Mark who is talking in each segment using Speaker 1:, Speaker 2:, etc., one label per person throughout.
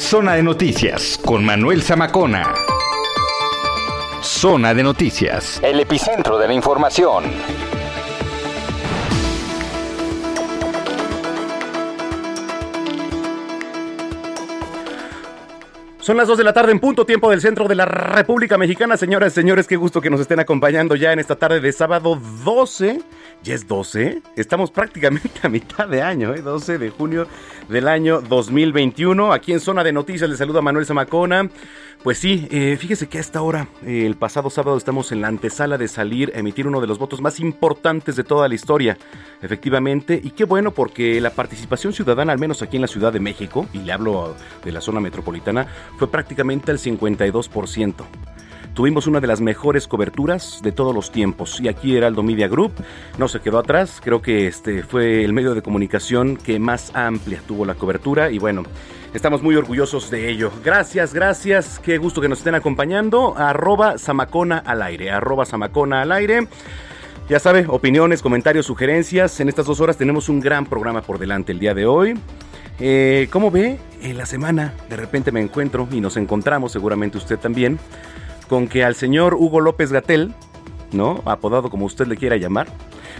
Speaker 1: Zona de Noticias con Manuel Zamacona. Zona de Noticias, el epicentro de la información.
Speaker 2: Son las 2 de la tarde en punto, tiempo del centro de la República Mexicana. Señoras y señores, qué gusto que nos estén acompañando ya en esta tarde de sábado 12. Ya es 12. Estamos prácticamente a mitad de año, ¿eh? 12 de junio del año 2021. Aquí en Zona de Noticias les saluda Manuel Zamacona. Pues sí, eh, fíjese que a esta hora, eh, el pasado sábado, estamos en la antesala de salir a emitir uno de los votos más importantes de toda la historia. Efectivamente, y qué bueno porque la participación ciudadana, al menos aquí en la Ciudad de México, y le hablo de la zona metropolitana, fue prácticamente al 52%. Tuvimos una de las mejores coberturas de todos los tiempos y aquí Heraldo Media Group no se quedó atrás, creo que este fue el medio de comunicación que más amplia tuvo la cobertura y bueno, estamos muy orgullosos de ello. Gracias, gracias, qué gusto que nos estén acompañando. Arroba Samacona al aire, arroba Samacona al aire. Ya sabe, opiniones, comentarios, sugerencias. En estas dos horas tenemos un gran programa por delante el día de hoy. Eh, ¿Cómo ve? En la semana de repente me encuentro y nos encontramos, seguramente usted también, con que al señor Hugo López Gatel, ¿no? Apodado como usted le quiera llamar,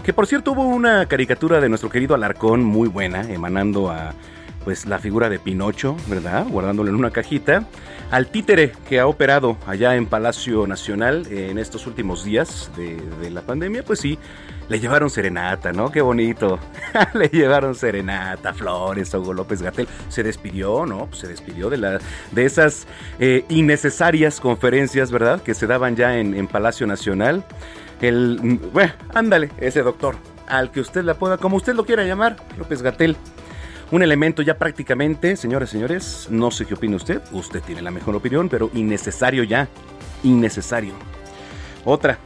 Speaker 2: que por cierto hubo una caricatura de nuestro querido Alarcón muy buena, emanando a pues la figura de Pinocho, ¿verdad? Guardándolo en una cajita. Al títere que ha operado allá en Palacio Nacional en estos últimos días de, de la pandemia, pues sí, le llevaron serenata, ¿no? Qué bonito. le llevaron serenata, flores, Hugo López Gatel. Se despidió, ¿no? Pues se despidió de, de esas eh, innecesarias conferencias, ¿verdad? Que se daban ya en, en Palacio Nacional. El, bueno, ándale, ese doctor, al que usted la pueda, como usted lo quiera llamar, López Gatel. Un elemento ya prácticamente, señores y señores, no sé qué opina usted, usted tiene la mejor opinión, pero innecesario ya, innecesario. Otra,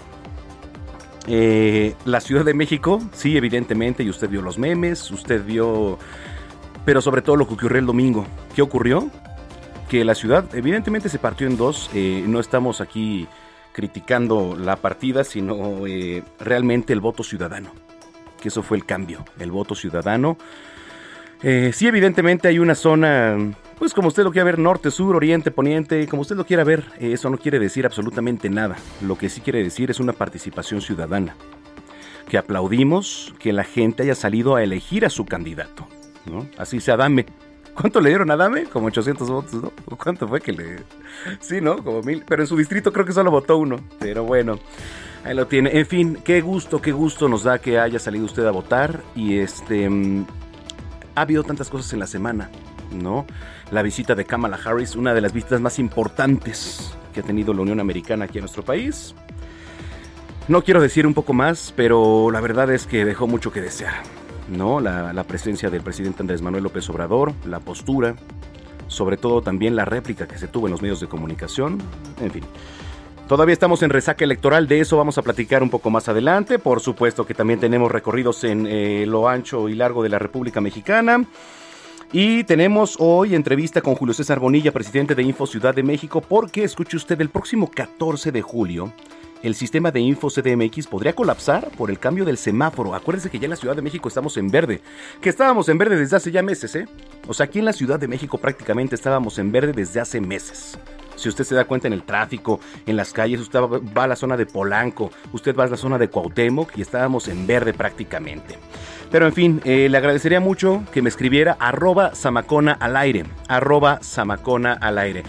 Speaker 2: eh, la Ciudad de México, sí, evidentemente, y usted vio los memes, usted vio, pero sobre todo lo que ocurrió el domingo. ¿Qué ocurrió? Que la ciudad evidentemente se partió en dos, eh, no estamos aquí criticando la partida, sino eh, realmente el voto ciudadano, que eso fue el cambio, el voto ciudadano. Sí, evidentemente hay una zona, pues como usted lo quiera ver, norte, sur, oriente, poniente, como usted lo quiera ver, eh, eso no quiere decir absolutamente nada. Lo que sí quiere decir es una participación ciudadana. Que aplaudimos que la gente haya salido a elegir a su candidato. ¿no? Así sea Adame. ¿Cuánto le dieron a Adame? Como 800 votos, ¿no? ¿Cuánto fue que le...? Sí, ¿no? Como mil. Pero en su distrito creo que solo votó uno. Pero bueno, ahí lo tiene. En fin, qué gusto, qué gusto nos da que haya salido usted a votar. Y este... mm, ha habido tantas cosas en la semana, ¿no? La visita de Kamala Harris, una de las visitas más importantes que ha tenido la Unión Americana aquí en nuestro país. No quiero decir un poco más, pero la verdad es que dejó mucho que desear, ¿no? La, la presencia del presidente Andrés Manuel López Obrador, la postura, sobre todo también la réplica que se tuvo en los medios de comunicación, en fin. Todavía estamos en resaca electoral, de eso vamos a platicar un poco más adelante. Por supuesto que también tenemos recorridos en eh, lo ancho y largo de la República Mexicana. Y tenemos hoy entrevista con Julio César Bonilla, presidente de Info Ciudad de México, porque escuche usted, el próximo 14 de julio, el sistema de Info CDMX podría colapsar por el cambio del semáforo. Acuérdense que ya en la Ciudad de México estamos en verde, que estábamos en verde desde hace ya meses, ¿eh? O sea, aquí en la Ciudad de México prácticamente estábamos en verde desde hace meses. Si usted se da cuenta en el tráfico, en las calles, usted va a la zona de Polanco, usted va a la zona de Cuauhtémoc y estábamos en verde prácticamente. Pero en fin, eh, le agradecería mucho que me escribiera arroba Samacona al aire, arroba Samacona al aire.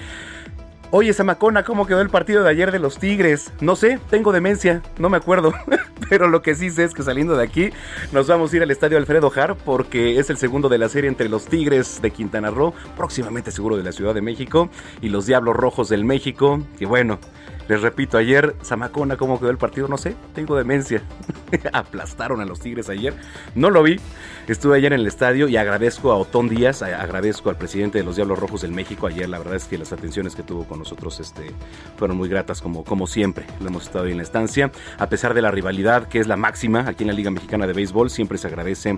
Speaker 2: Oye, Samacona, ¿cómo quedó el partido de ayer de los Tigres? No sé, tengo demencia, no me acuerdo. Pero lo que sí sé es que saliendo de aquí nos vamos a ir al estadio Alfredo Har porque es el segundo de la serie entre los Tigres de Quintana Roo, próximamente seguro de la Ciudad de México, y los Diablos Rojos del México. Y bueno, Les repito, ayer, Zamacona, ¿cómo quedó el partido? No sé, tengo demencia. Aplastaron a los Tigres ayer. No lo vi. Estuve ayer en el estadio y agradezco a Otón Díaz, agradezco al presidente de los Diablos Rojos del México. Ayer, la verdad es que las atenciones que tuvo con nosotros este, fueron muy gratas, como, como siempre. Lo hemos estado en la estancia. A pesar de la rivalidad, que es la máxima aquí en la Liga Mexicana de Béisbol, siempre se agradece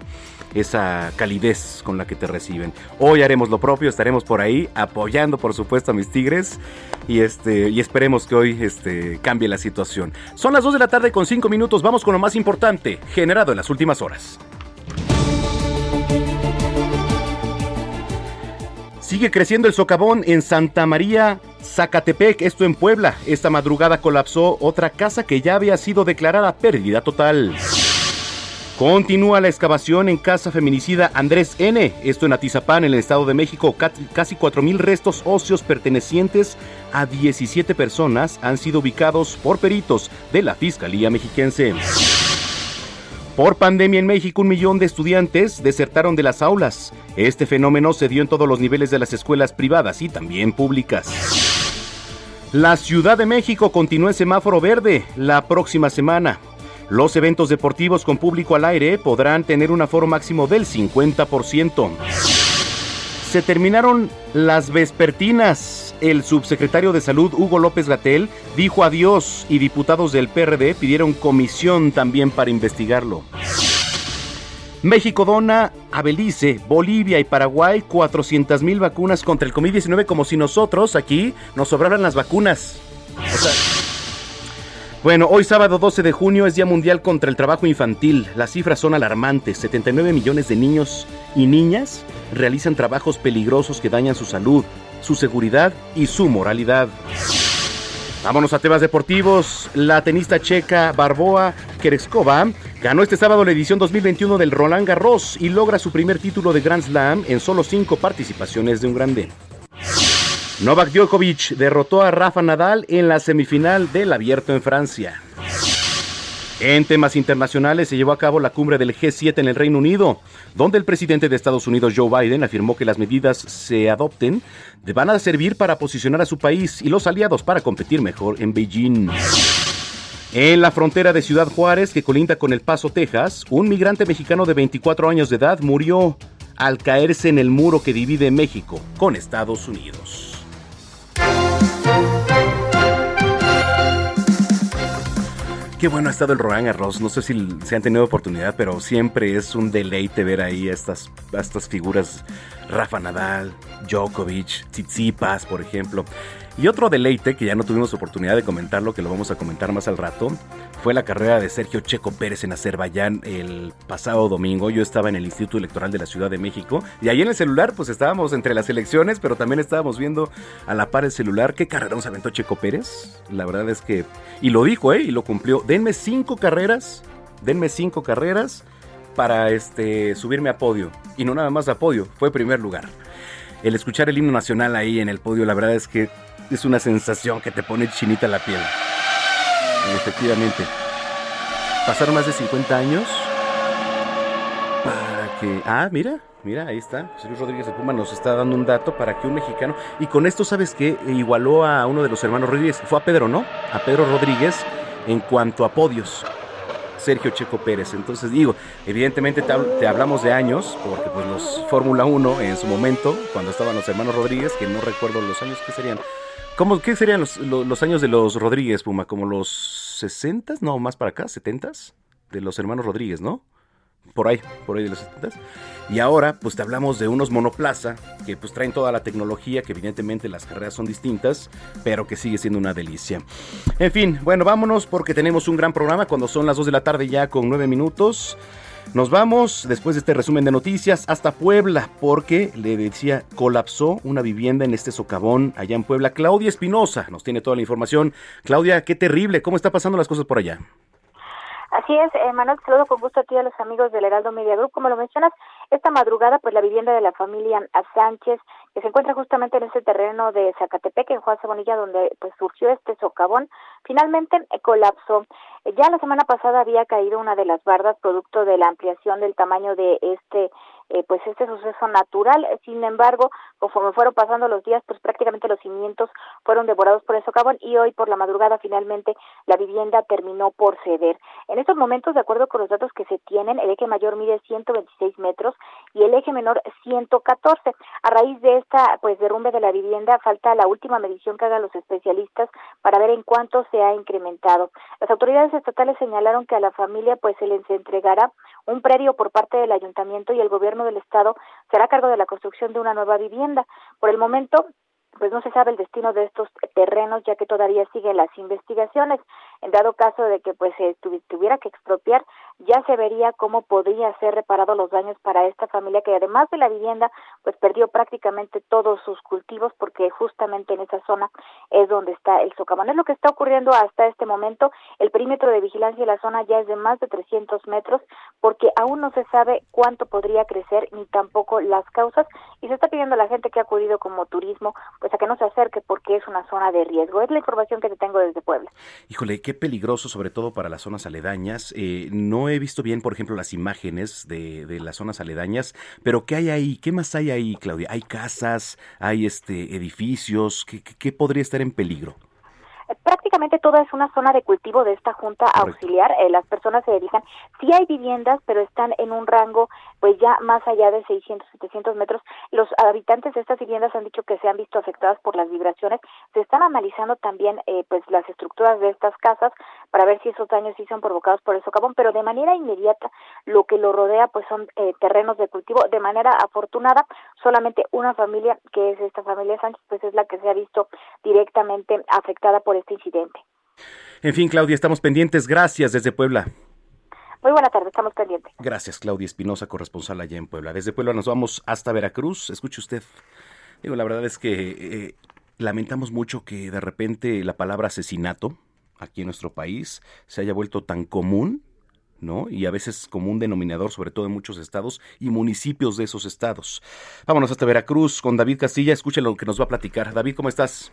Speaker 2: esa calidez con la que te reciben. Hoy haremos lo propio, estaremos por ahí apoyando, por supuesto, a mis Tigres y, este, y esperemos que hoy este, cambie la situación. Son las 2 de la tarde con 5 minutos, vamos con lo más importante generado en las últimas horas. Sigue creciendo el socavón en Santa María, Zacatepec, esto en Puebla. Esta madrugada colapsó otra casa que ya había sido declarada pérdida total. Continúa la excavación en casa feminicida Andrés N. Esto en Atizapán, en el Estado de México. Casi 4.000 restos óseos pertenecientes a 17 personas han sido ubicados por peritos de la Fiscalía Mexiquense. Por pandemia en México, un millón de estudiantes desertaron de las aulas. Este fenómeno se dio en todos los niveles de las escuelas privadas y también públicas. La Ciudad de México continúa en semáforo verde la próxima semana. Los eventos deportivos con público al aire podrán tener un aforo máximo del 50%. Se terminaron las vespertinas. El subsecretario de Salud, Hugo López Gatel, dijo adiós y diputados del PRD pidieron comisión también para investigarlo. México dona a Belice, Bolivia y Paraguay 400 mil vacunas contra el COVID-19 como si nosotros aquí nos sobraran las vacunas. O sea, bueno, hoy sábado 12 de junio es Día Mundial contra el Trabajo Infantil. Las cifras son alarmantes. 79 millones de niños y niñas realizan trabajos peligrosos que dañan su salud, su seguridad y su moralidad. Vámonos a temas deportivos. La tenista checa Barboa Kereskova ganó este sábado la edición 2021 del Roland Garros y logra su primer título de Grand Slam en solo cinco participaciones de un grande. Novak Djokovic derrotó a Rafa Nadal en la semifinal del Abierto en Francia. En temas internacionales se llevó a cabo la cumbre del G7 en el Reino Unido, donde el presidente de Estados Unidos Joe Biden afirmó que las medidas se adopten van a servir para posicionar a su país y los aliados para competir mejor en Beijing. En la frontera de Ciudad Juárez, que colinda con El Paso, Texas, un migrante mexicano de 24 años de edad murió al caerse en el muro que divide México con Estados Unidos. Qué bueno ha estado el Roland Garros. No sé si se han tenido oportunidad, pero siempre es un deleite ver ahí a estas, estas figuras. Rafa Nadal, Djokovic, Tsitsipas, por ejemplo. Y otro deleite que ya no tuvimos oportunidad de comentarlo, que lo vamos a comentar más al rato, fue la carrera de Sergio Checo Pérez en Azerbaiyán el pasado domingo. Yo estaba en el Instituto Electoral de la Ciudad de México y ahí en el celular pues estábamos entre las elecciones, pero también estábamos viendo a la par el celular. ¿Qué carrera se aventó Checo Pérez? La verdad es que... Y lo dijo, ¿eh? Y lo cumplió. Denme cinco carreras, denme cinco carreras para este, subirme a podio. Y no nada más a podio, fue primer lugar. El escuchar el himno nacional ahí en el podio, la verdad es que es una sensación que te pone chinita la piel. Efectivamente. Pasaron más de 50 años para que... Ah, mira, mira, ahí está. José Luis Rodríguez de Puma nos está dando un dato para que un mexicano... Y con esto, ¿sabes qué? Igualó a uno de los hermanos Rodríguez. Fue a Pedro, ¿no? A Pedro Rodríguez en cuanto a podios. Sergio Checo Pérez. Entonces digo, evidentemente te, hablamos de años, porque pues los Fórmula 1 en su momento, cuando estaban los hermanos Rodríguez, que no recuerdo los años que serían, ¿Cómo, ¿Qué serían los, años de los Rodríguez, Puma? ¿Como los 60? No, más para acá, 70 de los hermanos Rodríguez, ¿no? Por ahí, por ahí de los 70 Y ahora, pues te hablamos de unos monoplaza que pues traen toda la tecnología, que evidentemente las carreras son distintas, pero que sigue siendo una delicia. En fin, bueno, vámonos porque tenemos un gran programa cuando son las 2 de la tarde ya con 9 minutos. Nos vamos, después de este resumen de noticias, hasta Puebla, porque le decía, colapsó una vivienda en este socavón allá en Puebla. Claudia Espinosa nos tiene toda la información. Claudia, qué terrible, ¿cómo está pasando las cosas por allá?
Speaker 3: Así es, eh, Manuel, saludo con gusto a ti a los amigos del Heraldo Media Group. Como lo mencionas, esta madrugada, pues la vivienda de la familia Sánchez, que se encuentra justamente en ese terreno de Zacatepec, en Juan Sabonilla, donde pues surgió este socavón, finalmente eh, colapsó. Ya la semana pasada había caído una de las bardas producto de la ampliación del tamaño de este eh, pues este suceso natural. Sin embargo, conforme fueron pasando los días, pues prácticamente los cimientos fueron devorados por el socavón y hoy por la madrugada finalmente la vivienda terminó por ceder. En estos momentos, de acuerdo con los datos que se tienen, el eje mayor mide 126 metros y el eje menor 114. A raíz de esta pues derrumbe de la vivienda falta la última medición que hagan los especialistas para ver en cuánto se ha incrementado. Las autoridades estatales señalaron que a la familia pues se les entregará un predio por parte del ayuntamiento y el gobierno del estado será a cargo de la construcción de una nueva vivienda. Por el momento, pues no se sabe el destino de estos terrenos ya que todavía siguen las investigaciones. En dado caso de que pues se tuviera que expropiar, ya se vería cómo podría ser reparado los daños para esta familia que además de la vivienda pues perdió prácticamente todos sus cultivos porque justamente en esa zona es donde está el socavón. Es lo que está ocurriendo hasta este momento. El perímetro de vigilancia de la zona ya es de más de 300 metros porque aún no se sabe cuánto podría crecer ni tampoco las causas y se está pidiendo a la gente que ha acudido como turismo pues a que no se acerque porque es una zona de riesgo. Es la información que te tengo desde Puebla.
Speaker 2: Híjole, qué peligroso, sobre todo para las zonas aledañas. Eh, no he visto bien, por ejemplo, las imágenes de, de, las zonas aledañas, pero ¿qué hay ahí? ¿Qué más hay ahí, Claudia? ¿Hay casas? ¿Hay este edificios? ¿Qué, qué, qué podría estar en peligro?
Speaker 3: Prácticamente toda es una zona de cultivo de esta junta auxiliar. Eh, las personas se dedican, sí hay viviendas, pero están en un rango pues ya más allá de 600, 700 metros. Los habitantes de estas viviendas han dicho que se han visto afectadas por las vibraciones. Se están analizando también eh, pues las estructuras de estas casas para ver si esos daños sí son provocados por el socavón, pero de manera inmediata lo que lo rodea pues son eh, terrenos de cultivo. De manera afortunada, solamente una familia, que es esta familia Sánchez, pues es la que se ha visto directamente afectada por este incidente.
Speaker 2: En fin, Claudia, estamos pendientes. Gracias desde Puebla.
Speaker 3: Muy buena tarde, estamos pendientes.
Speaker 2: Gracias, Claudia Espinosa, corresponsal allá en Puebla. Desde Puebla nos vamos hasta Veracruz. Escuche usted. Digo, la verdad es que eh, lamentamos mucho que de repente la palabra asesinato aquí en nuestro país se haya vuelto tan común ¿no? Y a veces como un denominador, sobre todo en muchos estados y municipios de esos estados. Vámonos hasta Veracruz con David Castilla, escuche lo que nos va a platicar. David, ¿cómo estás?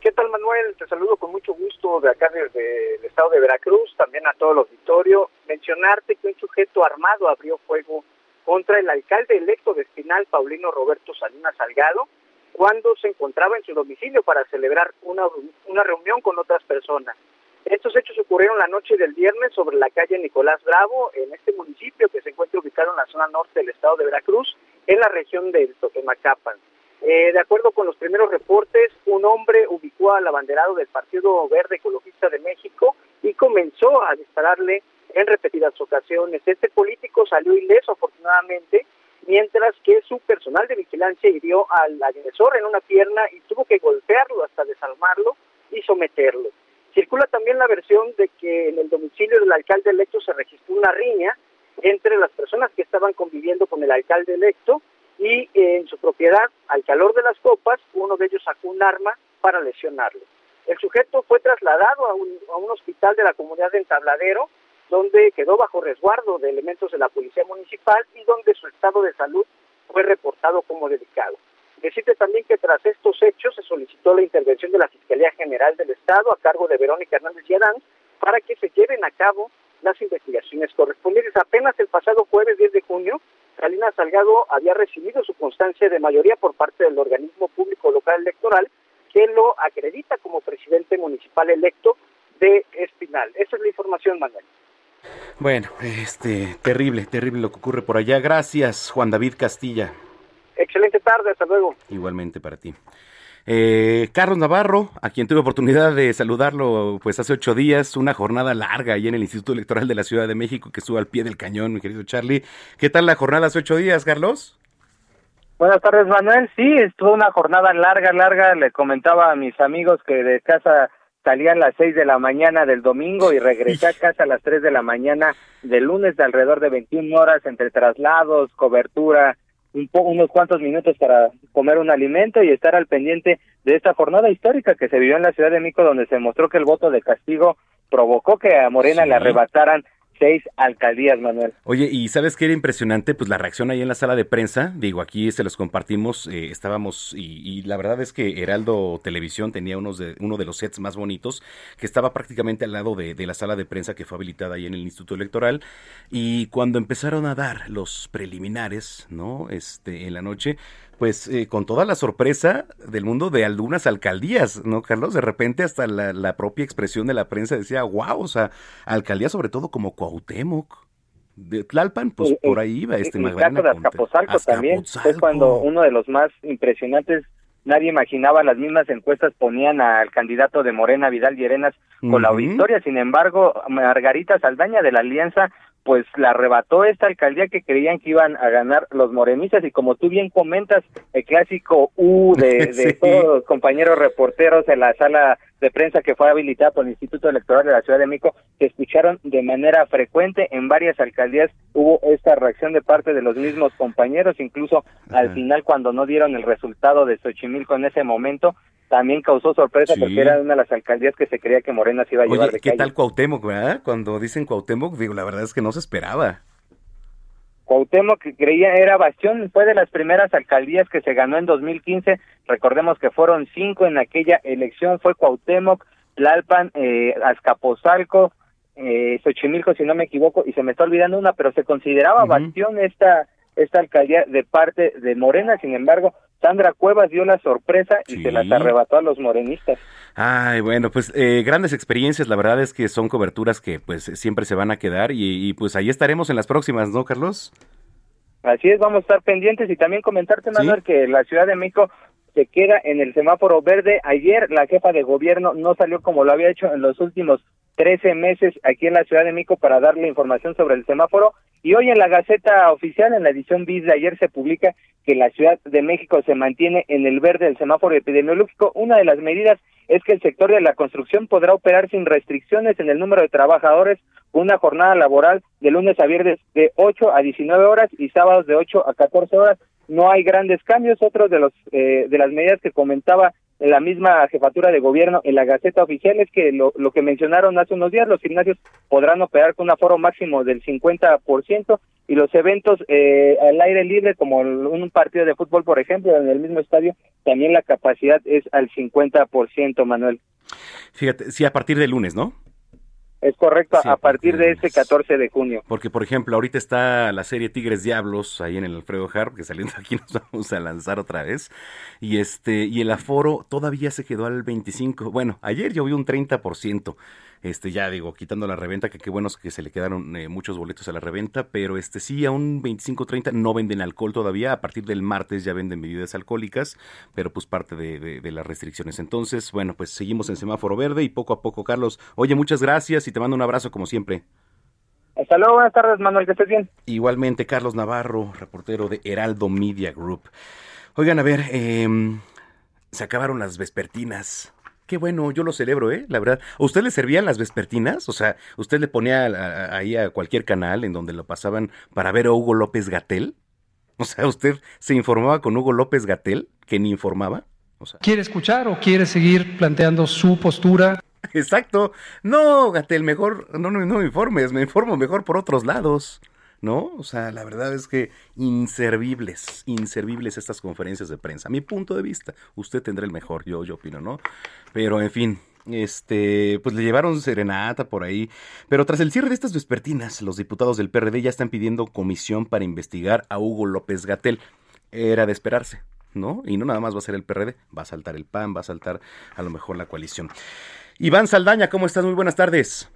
Speaker 4: ¿Qué tal, Manuel? Te saludo con mucho gusto de acá desde el estado de Veracruz, también a todo el auditorio. Mencionarte que un sujeto armado abrió fuego contra el alcalde electo de Espinal, Paulino Roberto Salinas Salgado, cuando se encontraba en su domicilio para celebrar una, una reunión con otras personas. Estos hechos ocurrieron la noche del viernes sobre la calle Nicolás Bravo, en este municipio que se encuentra ubicado en la zona norte del estado de Veracruz, en la región de Totomacapan. Eh, de acuerdo con los primeros reportes, un hombre ubicó al abanderado del Partido Verde Ecologista de México y comenzó a dispararle en repetidas ocasiones. Este político salió ileso afortunadamente, mientras que su personal de vigilancia hirió al agresor en una pierna y tuvo que golpearlo hasta desarmarlo y someterlo. Circula también la versión de que en el domicilio del alcalde electo se registró una riña entre las personas que estaban conviviendo con el alcalde electo y en su propiedad, al calor de las copas, uno de ellos sacó un arma para lesionarlo. El sujeto fue trasladado a un, a un hospital de la comunidad de Entabladero, donde quedó bajo resguardo de elementos de la policía municipal y donde su estado de salud fue reportado como delicado. Decirte también que tras estos hechos se solicitó la intervención de la Fiscalía General del Estado a cargo de Verónica Hernández y Adán para que se lleven a cabo las investigaciones correspondientes. Apenas el pasado jueves 10 de junio, Salinas Salgado había recibido su constancia de mayoría por parte del organismo público local electoral que lo acredita como presidente municipal electo de Espinal. Esa es la información, Manuel.
Speaker 2: Bueno, este, terrible, terrible lo que ocurre por allá. Gracias, Juan David Castilla.
Speaker 4: Excelente tarde, hasta luego.
Speaker 2: Igualmente para ti. Eh, Carlos Navarro, a quien tuve oportunidad de saludarlo pues hace ocho días, una jornada larga ahí en el Instituto Electoral de la Ciudad de México que estuvo al pie del cañón, mi querido Charlie. ¿Qué tal la jornada hace ocho días, Carlos?
Speaker 5: Buenas tardes, Manuel. Sí, estuvo una jornada larga, larga. Le comentaba a mis amigos que de casa salían a las seis de la mañana del domingo y regresé a casa a las tres de la mañana del lunes de alrededor de 21 horas entre traslados, cobertura, un unos cuantos minutos para comer un alimento y estar al pendiente de esta jornada histórica que se vivió en la Ciudad de México, donde se mostró que el voto de castigo provocó que a Morena le arrebataran seis alcaldías, Manuel.
Speaker 2: Oye, ¿y sabes qué era impresionante? Pues la reacción ahí en la sala de prensa, digo, aquí se los compartimos, eh, estábamos, y, la verdad es que Heraldo Televisión tenía unos de, uno de los sets más bonitos, que estaba prácticamente al lado de, de la sala de prensa que fue habilitada ahí en el Instituto Electoral, y cuando empezaron a dar los preliminares, ¿no? Este, en la noche, pues eh, con toda la sorpresa del mundo de algunas alcaldías, ¿no, Carlos? De repente hasta la, propia expresión de la prensa decía, wow, o sea, alcaldías sobre todo como Cuauhtémoc. De Tlalpan, pues por ahí iba este
Speaker 5: caso de Azcapotzalco también fue cuando uno de los más impresionantes nadie imaginaba, las mismas encuestas ponían al candidato de Morena, Vidal Llerenas, con la victoria. Sin embargo, Margarita Saldaña de la Alianza pues la arrebató esta alcaldía que creían que iban a ganar los morenistas. Y como tú bien comentas, el clásico U de, de todos los compañeros reporteros en la sala de prensa que fue habilitada por el Instituto Electoral de la Ciudad de México, que escucharon de manera frecuente. En varias alcaldías hubo esta reacción de parte de los mismos compañeros, incluso al final cuando no dieron el resultado de Xochimilco en ese momento, también causó sorpresa porque era una de las alcaldías que se creía que Morena se iba a llevar
Speaker 2: de ¿qué tal Cuauhtémoc, verdad? Cuando dicen Cuauhtémoc, digo, la verdad es que no se esperaba.
Speaker 5: Cuauhtémoc que creía era Bastión, fue de las primeras alcaldías que se ganó en 2015, recordemos que fueron cinco en aquella elección, fue Cuauhtémoc, Tlalpan, eh, Azcapotzalco, eh, Xochimilco, si no me equivoco, y se me está olvidando una, pero se consideraba Bastión esta, esta alcaldía de parte de Morena, sin embargo, Sandra Cuevas dio la sorpresa y se las arrebató a los morenistas.
Speaker 2: Ay, bueno, pues eh, grandes experiencias, la verdad es que son coberturas que pues siempre se van a quedar y, pues ahí estaremos en las próximas, ¿no, Carlos?
Speaker 5: Así es, vamos a estar pendientes y también comentarte, Manuel, que la Ciudad de México se queda en el semáforo verde. Ayer la jefa de gobierno no salió como lo había hecho en los últimos 13 meses aquí en la Ciudad de México para darle información sobre el semáforo y hoy en la Gaceta Oficial, en la edición bis de ayer, se publica que la Ciudad de México se mantiene en el verde del semáforo epidemiológico. Una de las medidas es que el sector de la construcción podrá operar sin restricciones en el número de trabajadores, una jornada laboral de lunes a viernes de 8 a 19 horas y sábados de 8 a 14 horas. No hay grandes cambios. Otros de los eh, de las medidas que comentaba la misma jefatura de gobierno en la Gaceta Oficial es que lo, lo que mencionaron hace unos días, los gimnasios podrán operar con un aforo máximo del 50% y los eventos eh, al aire libre, como un partido de fútbol, por ejemplo, en el mismo estadio, también la capacidad es al 50%, Manuel.
Speaker 2: Fíjate, sí, a partir de lunes, ¿no?
Speaker 5: Es correcto, a partir de este 14 de junio.
Speaker 2: Porque, por ejemplo, ahorita está la serie Tigres Diablos ahí en el Alfredo Harp, que saliendo aquí nos vamos a lanzar otra vez. Y este y el aforo todavía se quedó al 25. Bueno, ayer yo vi un 30% este ya digo, quitando la reventa, que qué bueno que se le quedaron eh, muchos boletos a la reventa, pero este sí, a un 25-30 no venden alcohol todavía, a partir del martes ya venden bebidas alcohólicas, pero pues parte de, de, las restricciones. Entonces, bueno, pues seguimos en semáforo verde y poco a poco, Carlos, oye, muchas gracias y te mando un abrazo como siempre.
Speaker 5: Hasta luego, buenas tardes, Manuel, que estés bien.
Speaker 2: Igualmente, Carlos Navarro, reportero de Heraldo Media Group. Oigan, a ver, eh, se acabaron las vespertinas. Qué bueno, yo lo celebro, ¿eh? La verdad. ¿A usted le servían las vespertinas? O sea, ¿usted le ponía ahí a cualquier canal en donde lo pasaban para ver a Hugo López Gatel? O sea, ¿usted se informaba con Hugo López Gatel, que ni informaba? O sea,
Speaker 6: ¿Quiere escuchar o quiere seguir planteando su postura?
Speaker 2: Exacto. No, Gatel, mejor no, no, no me informes, me informo mejor por otros lados. ¿No? O sea, la verdad es que inservibles, inservibles estas conferencias de prensa. A mi punto de vista, usted tendrá el mejor, yo, yo opino, ¿no? Pero en fin, este, pues le llevaron serenata por ahí. Pero tras el cierre de estas vespertinas, los diputados del PRD ya están pidiendo comisión para investigar a Hugo López Gatel. Era de esperarse, ¿no? Y no nada más va a ser el PRD, va a saltar el PAN, va a saltar a lo mejor la coalición. Iván Saldaña, ¿cómo estás? Muy buenas tardes.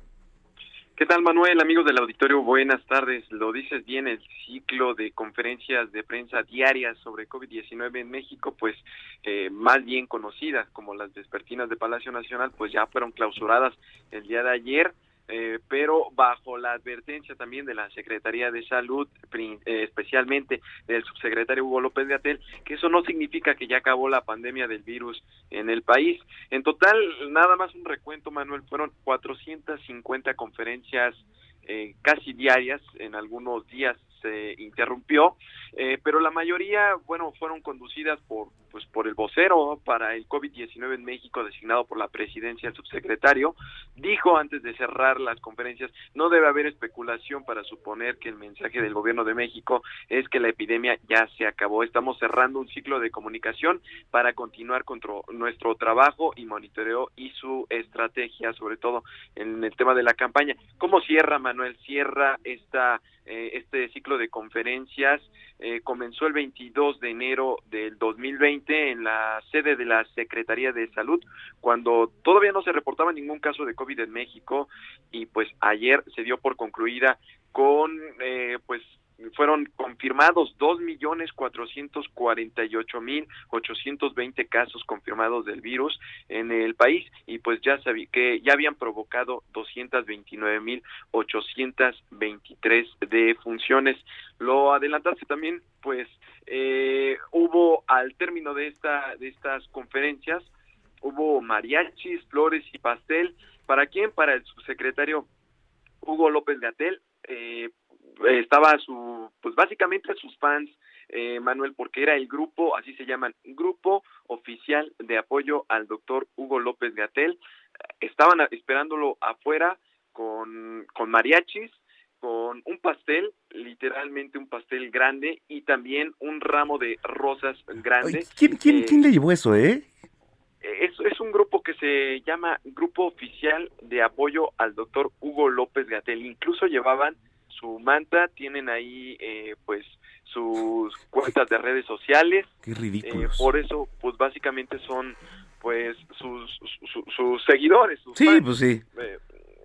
Speaker 7: ¿Qué tal, Manuel? Amigos del auditorio, buenas tardes. Lo dices bien, el ciclo de conferencias de prensa diarias sobre COVID-19 en México, pues eh, más bien conocidas como las despertinas de Palacio Nacional, pues ya fueron clausuradas el día de ayer. Eh, pero bajo la advertencia también de la Secretaría de Salud, eh, especialmente del subsecretario Hugo López de Atel, que eso no significa que ya acabó la pandemia del virus en el país. En total, nada más un recuento, Manuel, fueron 450 conferencias eh, casi diarias, en algunos días se interrumpió, eh, pero la mayoría, bueno, fueron conducidas por, pues, por el vocero para el COVID-19 en México, designado por la presidencia, el subsecretario, dijo antes de cerrar las conferencias, no debe haber especulación para suponer que el mensaje del gobierno de México es que la epidemia ya se acabó. Estamos cerrando un ciclo de comunicación para continuar con nuestro trabajo y monitoreo y su estrategia, sobre todo en el tema de la campaña. ¿Cómo cierra, Manuel? Cierra esta eh, este ciclo de conferencias eh, comenzó el 22 de enero del 2020 en la sede de la Secretaría de Salud, cuando todavía no se reportaba ningún caso de COVID en México y pues ayer se dio por concluida con eh, pues fueron confirmados dos millones cuatrocientos cuarenta y ocho mil ochocientos veinte casos confirmados del virus en el país y pues ya sabí que ya habían provocado doscientas veintinueve mil ochocientas veintitrés defunciones lo adelantaste también pues eh, hubo al término de esta de estas conferencias hubo mariachis flores y pastel. Para quién para el subsecretario Hugo López Gatel eh, estaba su, pues básicamente sus fans, eh, Manuel, porque era el grupo, así se llaman, Grupo Oficial de Apoyo al doctor Hugo López Gatel. Estaban esperándolo afuera con, con mariachis, con un pastel, literalmente un pastel grande y también un ramo de rosas grande.
Speaker 2: ¿quién, quién, ¿Quién le llevó eso, eh?
Speaker 7: Es, es, un grupo que se llama Grupo Oficial de Apoyo al Doctor Hugo López Gatel. Incluso llevaban su manta, tienen ahí eh, pues sus cuentas de redes sociales.
Speaker 2: Qué ridículo. Eh,
Speaker 7: por eso, pues básicamente son pues sus, sus seguidores.
Speaker 2: sí, pues sí.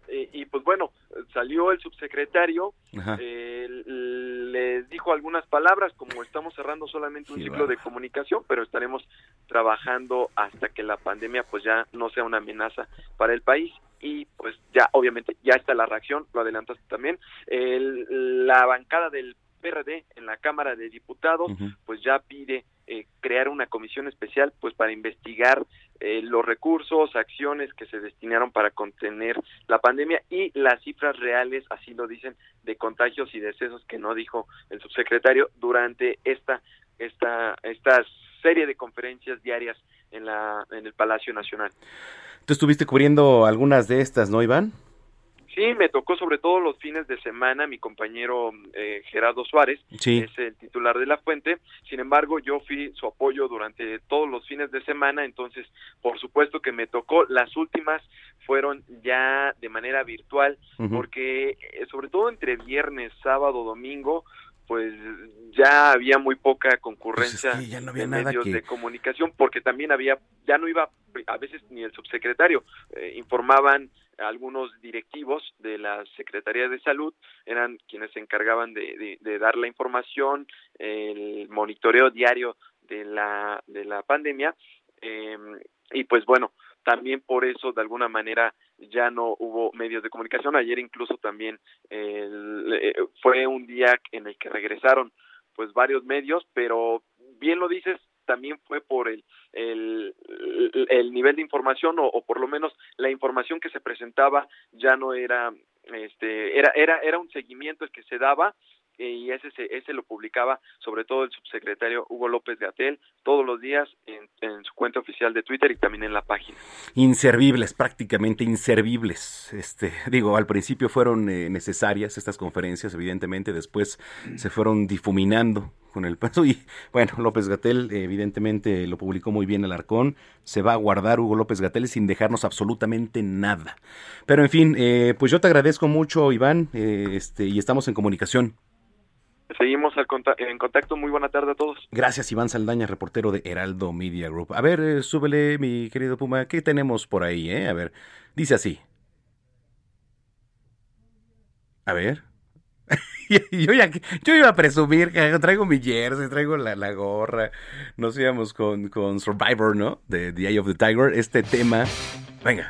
Speaker 7: Eh, y, pues bueno, salió el subsecretario, eh, le dijo algunas palabras, como estamos cerrando solamente un ciclo de comunicación, pero estaremos trabajando hasta que la pandemia pues ya no sea una amenaza para el país y pues ya obviamente ya está la reacción, lo adelantaste también, la bancada del PRD en la Cámara de Diputados pues ya pide eh, crear una comisión especial pues para investigar eh, los recursos, acciones que se destinaron para contener la pandemia y las cifras reales, así lo dicen, de contagios y decesos que no dijo el subsecretario durante esta esta esta serie de conferencias diarias en la en el Palacio Nacional.
Speaker 2: Tú estuviste cubriendo algunas de estas, ¿no, Iván?
Speaker 7: Sí, me tocó sobre todo los fines de semana, mi compañero eh, Gerardo Suárez es el titular de la fuente, sin embargo yo fui su apoyo durante todos los fines de semana, entonces por supuesto que me tocó, las últimas fueron ya de manera virtual, porque eh, sobre todo entre viernes, sábado, domingo, pues ya había muy poca concurrencia
Speaker 2: pues ya
Speaker 7: en medios de comunicación porque también había ya no iba a veces ni el subsecretario eh, informaban algunos directivos de la Secretaría de Salud eran quienes se encargaban de, dar la información, el monitoreo diario de la, de la pandemia. Em, y pues bueno, también por eso de alguna manera ya no hubo medios de comunicación. Ayer incluso también eh, fue un día en el que regresaron pues varios medios, pero bien lo dices, también fue por el, el, el nivel de información o, por lo menos la información que se presentaba ya no era este era era era un seguimiento el que se daba y ese ese lo publicaba sobre todo el subsecretario Hugo López Gatel todos los días en, en, su cuenta oficial de Twitter y también en la página.
Speaker 2: Inservibles, prácticamente inservibles. Este, digo, al principio fueron eh, necesarias estas conferencias, evidentemente, después se fueron difuminando con el paso y bueno, López Gatel evidentemente lo publicó muy bien el Arcón, se va a guardar Hugo López Gatel sin dejarnos absolutamente nada. Pero en fin, eh, pues yo te agradezco mucho Iván eh, este, y estamos en comunicación.
Speaker 7: Seguimos en contacto. Muy buena tarde a todos.
Speaker 2: Gracias, Iván Saldaña, reportero de Heraldo Media Group. A ver, eh, súbele, mi querido Puma. ¿Qué tenemos por ahí, eh? A ver, dice así. A ver. yo, ya, yo iba a presumir que traigo mi jersey, traigo la, la gorra. Nos íbamos con, con Survivor, ¿no? De The Eye of the Tiger. Este tema. Venga.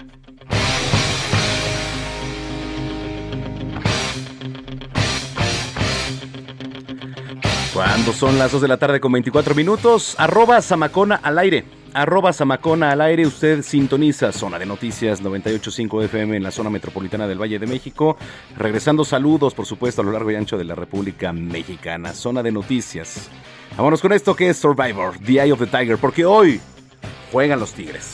Speaker 2: Cuando son las 2 de la tarde con 24 minutos, arroba Samacona al aire. arroba Samacona al aire. Usted sintoniza Zona de Noticias 98.5 FM en la zona metropolitana del Valle de México. Regresando saludos, por supuesto, a lo largo y ancho de la República Mexicana. Zona de Noticias. Vámonos con esto que es Survivor, The Eye of the Tiger, porque hoy juegan los Tigres.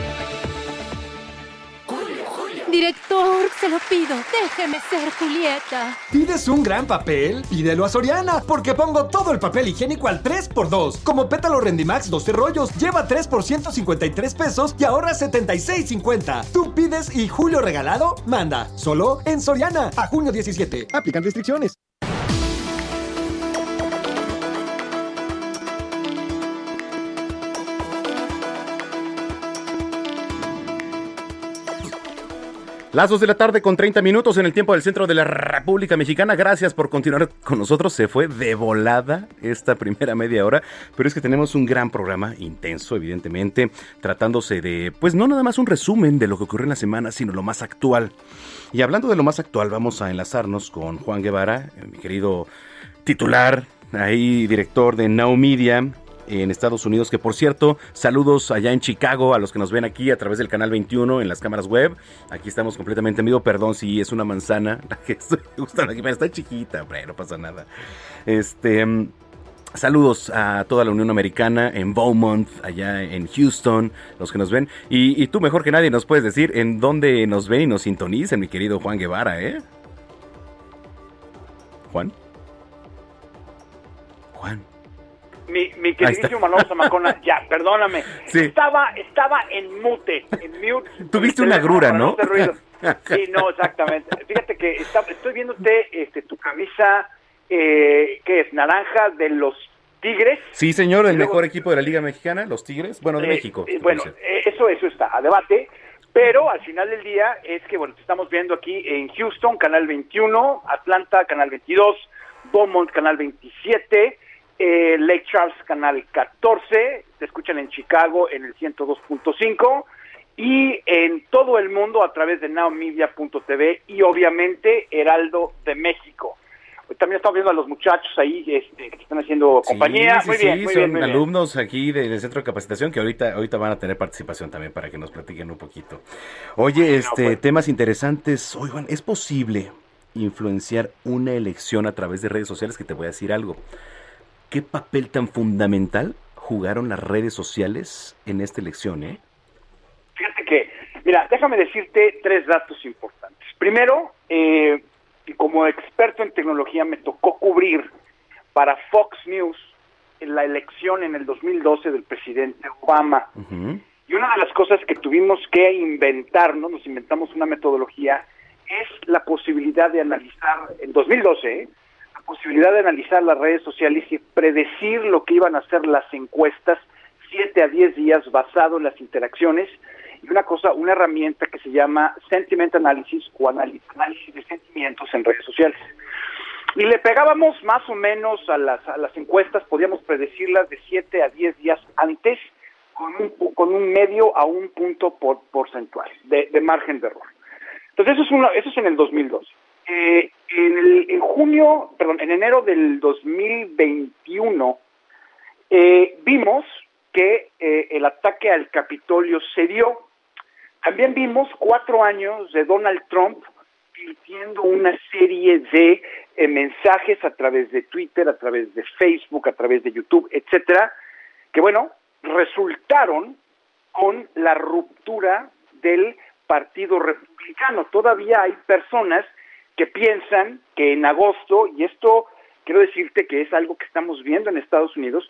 Speaker 8: Director, se lo pido, déjeme ser Julieta.
Speaker 9: ¿Pides un gran papel? Pídelo a Soriana, porque pongo todo el papel higiénico al 3x2. Como pétalo Rendimax 12 rollos, lleva 3 por 153 pesos y ahorra 76.50. Tú pides y Julio regalado, manda. Solo en Soriana, a junio 17. Aplican restricciones.
Speaker 2: Las 2 de la tarde con 30 minutos en el tiempo del centro de la República Mexicana. Gracias por continuar con nosotros. Se fue de volada esta primera media hora, pero es que tenemos un gran programa, intenso evidentemente, tratándose de, pues no nada más un resumen de lo que ocurrió en la semana, sino lo más actual. Y hablando de lo más actual, vamos a enlazarnos con Juan Guevara, mi querido titular, ahí director de Now Media, en Estados Unidos, que por cierto, saludos allá en Chicago a los que nos ven aquí a través del canal 21 en las cámaras web. Aquí estamos completamente en perdón si es una manzana la que estoy gustando aquí, está chiquita, pero no pasa nada. Este, Saludos a toda la Unión Americana en Beaumont, allá en Houston, los que nos ven. Y, y, tú mejor que nadie nos puedes decir en dónde nos ven y nos sintonizan, mi querido Juan Guevara, ¿eh? Juan. Juan.
Speaker 10: Mi, mi queridísimo Manolo Zamacona, ya, perdóname.
Speaker 2: Sí.
Speaker 10: Estaba, estaba en mute, en mute.
Speaker 2: Tuviste una grura, ¿no?
Speaker 10: Sí, no, exactamente. Fíjate que está, estoy viéndote este, tu camisa, eh, que es naranja de los Tigres.
Speaker 2: Sí, señor, el
Speaker 10: luego-
Speaker 2: mejor equipo de la Liga Mexicana, los Tigres, bueno, de
Speaker 10: Eh,
Speaker 2: México.
Speaker 10: eh, bueno, eh, eso, eso está a debate, pero al final del día es que, bueno, te estamos viendo aquí en Houston, Canal 21, Atlanta, Canal 22, Beaumont, Canal 27, eh, Lake Charles, Canal 14, te escuchan en Chicago en el 102.5 y en todo el mundo a través de nowmedia.tv y obviamente Heraldo de México. También estamos viendo a los muchachos ahí este, que están haciendo compañía.
Speaker 2: Sí, sí,
Speaker 10: muy
Speaker 2: sí,
Speaker 10: bien, muy
Speaker 2: son
Speaker 10: bien, muy bien.
Speaker 2: alumnos aquí del centro de capacitación que ahorita, ahorita van a tener participación también para que nos platiquen un poquito. Oye, este,
Speaker 10: pues.
Speaker 2: temas interesantes. Oigan, ¿es posible influenciar una elección a través de redes sociales? Que te voy a decir algo. ¿Qué papel tan fundamental jugaron las redes sociales en esta elección, eh?
Speaker 10: Fíjate que, mira, déjame decirte tres datos importantes. Primero, eh, como experto en tecnología me tocó cubrir para Fox News en la elección en el 2012 del presidente Obama. Y una de las cosas que tuvimos que inventarnos, nos inventamos una metodología, es la posibilidad de analizar, en 2012, ¿eh? Posibilidad de analizar las redes sociales y predecir lo que iban a ser las encuestas 7 a 10 días basado en las interacciones y una cosa, una herramienta que se llama Sentiment Analysis o análisis de sentimientos en redes sociales. Y le pegábamos más o menos a las, a las encuestas, podíamos predecirlas de 7 a 10 días antes con un, con un medio a un punto por, porcentual de, de margen de error. Entonces eso es, una, eso es en el 2012. Eh, en, el, en junio, perdón, en enero del 2021, eh, vimos que eh, el ataque al Capitolio se dio. También vimos cuatro años de Donald Trump emitiendo una serie de eh, mensajes a través de Twitter, a través de Facebook, a través de YouTube, etcétera, que bueno, resultaron con la ruptura del Partido Republicano. Todavía hay personas que piensan que en agosto, y esto quiero decirte que es algo que estamos viendo en Estados Unidos,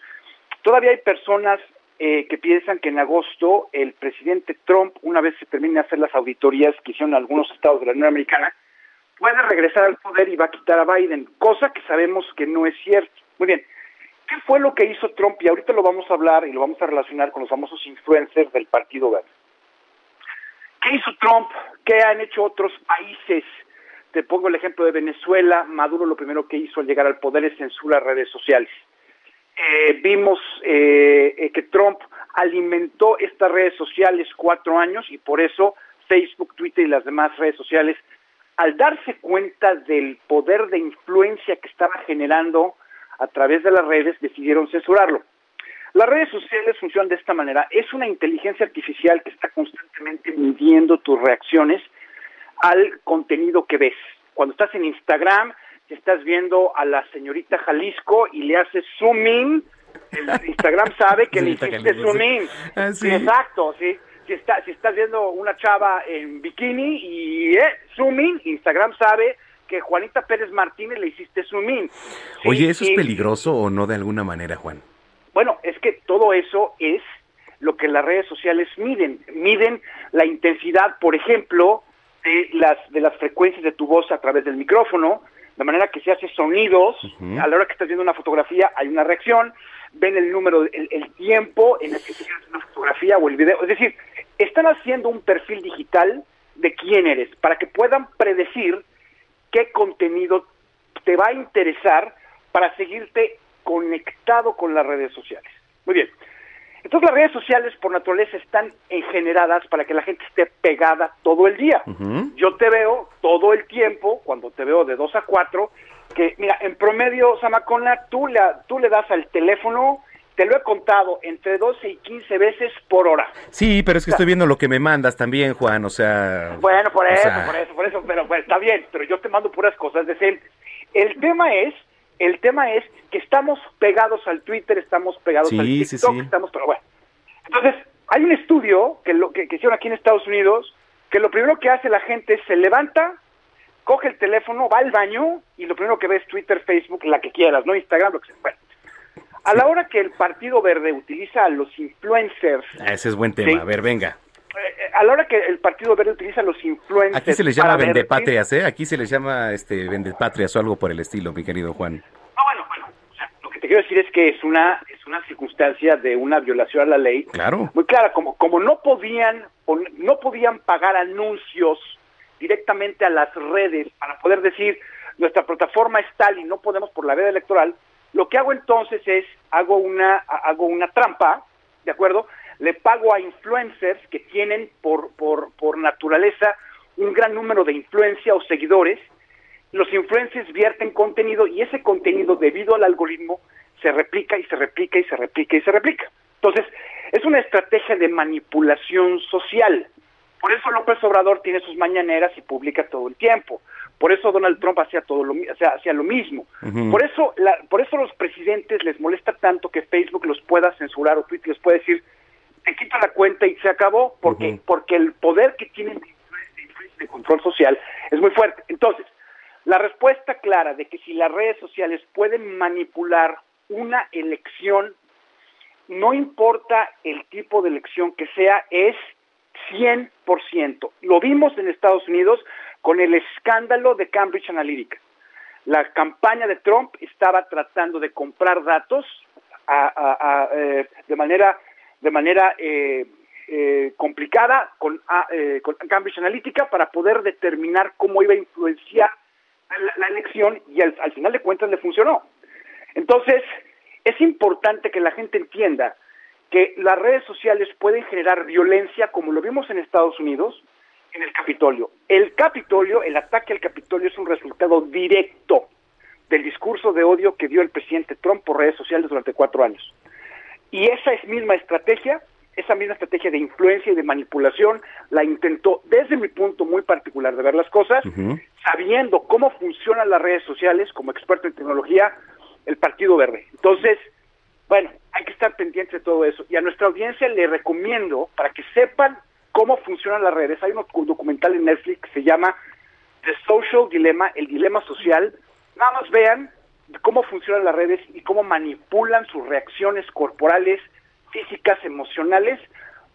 Speaker 10: Todavía hay personas eh, que piensan que en agosto el presidente Trump, una vez se termine de hacer las auditorías que hicieron algunos estados de la Unión Americana, puede regresar al poder y va a quitar a Biden, cosa que sabemos que no es cierto. Muy bien, ¿qué fue lo que hizo Trump? Y ahorita lo vamos a hablar y lo vamos a relacionar con los famosos influencers del Partido Verde. ¿Qué hizo Trump? ¿Qué han hecho otros países? Te pongo el ejemplo de Venezuela. Maduro lo primero que hizo al llegar al poder es censurar redes sociales. Eh, vimos eh, eh, que Trump alimentó estas redes sociales cuatro años y por eso Facebook, Twitter y las demás redes sociales, al darse cuenta del poder de influencia que estaba generando a través de las redes, decidieron censurarlo. Las redes sociales funcionan de esta manera. Es una inteligencia artificial que está constantemente midiendo tus reacciones al contenido que ves. Cuando estás en Instagram, si estás viendo a la señorita Jalisco y le haces zoom in, el Instagram sabe que le hiciste zoom in.
Speaker 2: Ah,
Speaker 10: sí. Exacto, sí. Si, está, si estás viendo una chava en bikini y eh, zoom in, Instagram sabe que Juanita Pérez Martínez le hiciste zoom in. Sí,
Speaker 2: Oye, ¿eso es peligroso o no de alguna manera, Juan?
Speaker 10: bueno, es que todo eso es lo que las redes sociales miden. Miden la intensidad, por ejemplo, de las, de las frecuencias de tu voz a través del micrófono, de manera que si haces sonidos, a la hora que estás viendo una fotografía hay una reacción, ven el número, el, el tiempo en el que haces una fotografía o el video. Es decir, están haciendo un perfil digital de quién eres, para que puedan predecir qué contenido te va a interesar para seguirte conectado con las redes sociales. Muy bien. Entonces las redes sociales por naturaleza están generadas para que la gente esté pegada todo el día. Yo te veo todo el tiempo, cuando te veo de 2 a 4, que mira, en promedio, Samacona, tú le, tú le das al teléfono, te lo he contado, entre 12 y 15 veces por hora.
Speaker 2: Sí, pero es que estoy viendo lo que me mandas también, Juan, o sea...
Speaker 10: Bueno, por eso,
Speaker 2: sea,
Speaker 10: por eso, por eso, pero bueno, está bien, pero yo te mando puras cosas decentes. El tema es, el tema es que estamos pegados al Twitter, estamos pegados
Speaker 2: Sí,
Speaker 10: al TikTok,
Speaker 2: sí.
Speaker 10: estamos, pero bueno. Entonces, hay un estudio que, lo, que, que hicieron aquí en Estados Unidos, que lo primero que hace la gente es se levanta, coge el teléfono, va al baño y lo primero que ve es Twitter, Facebook, la que quieras, ¿no? Instagram, lo que sea. Bueno, a la hora que el Partido Verde utiliza a los influencers,
Speaker 2: ah, ese es buen tema. A ver, venga.
Speaker 10: Eh, a la hora que el Partido Verde utiliza los influencers...
Speaker 2: Aquí se les llama vendepatrias, ¿eh? Aquí se les llama este vendepatrias o algo por el estilo, mi querido Juan.
Speaker 10: Lo que te quiero decir es que es una es una circunstancia de una violación a la ley
Speaker 2: Claro.
Speaker 10: muy clara como como no podían no podían pagar anuncios directamente a las redes para poder decir nuestra plataforma es tal y no podemos por la veda electoral lo que hago entonces es hago una ha- hago una trampa de acuerdo le pago a influencers que tienen por por por naturaleza un gran número de influencia o seguidores los influencers vierten contenido y ese contenido debido al algoritmo se replica y se replica y se replica y se replica. Entonces, es una estrategia de manipulación social. Por eso López Obrador tiene sus mañaneras y publica todo el tiempo. Por eso Donald Trump hacía todo lo, hacía, hacía lo mismo. Por eso la, por eso los presidentes les molesta tanto que Facebook los pueda censurar o Twitter les puede decir te quito la cuenta y se acabó porque porque el poder que tienen de influencia, de control social es muy fuerte. Entonces, la respuesta clara de que si las redes sociales pueden manipular una elección, no importa el tipo de elección que sea, es 100%. Lo vimos en Estados Unidos con el escándalo de Cambridge Analytica. La campaña de Trump estaba tratando de comprar datos a- a- a, eh, de manera, de manera eh, eh, complicada con, a- eh, con Cambridge Analytica para poder determinar cómo iba a influenciar la, elección y al final de cuentas le funcionó. Entonces, es importante que la gente entienda que las redes sociales pueden generar violencia, como lo vimos en Estados Unidos, en el Capitolio. El Capitolio, el ataque al Capitolio es un resultado directo del discurso de odio que dio el presidente Trump por redes sociales durante cuatro años. Y esa es misma estrategia, esa misma estrategia de influencia y de manipulación, la intentó desde mi punto muy particular de ver las cosas, sabiendo cómo funcionan las redes sociales como experto en tecnología, el Partido Verde. Entonces, bueno, hay que estar pendientes de todo eso. Y a nuestra audiencia le recomiendo, para que sepan cómo funcionan las redes, hay un documental en Netflix que se llama The Social Dilemma, el dilema social. Nada más vean cómo funcionan las redes y cómo manipulan sus reacciones corporales, físicas, emocionales,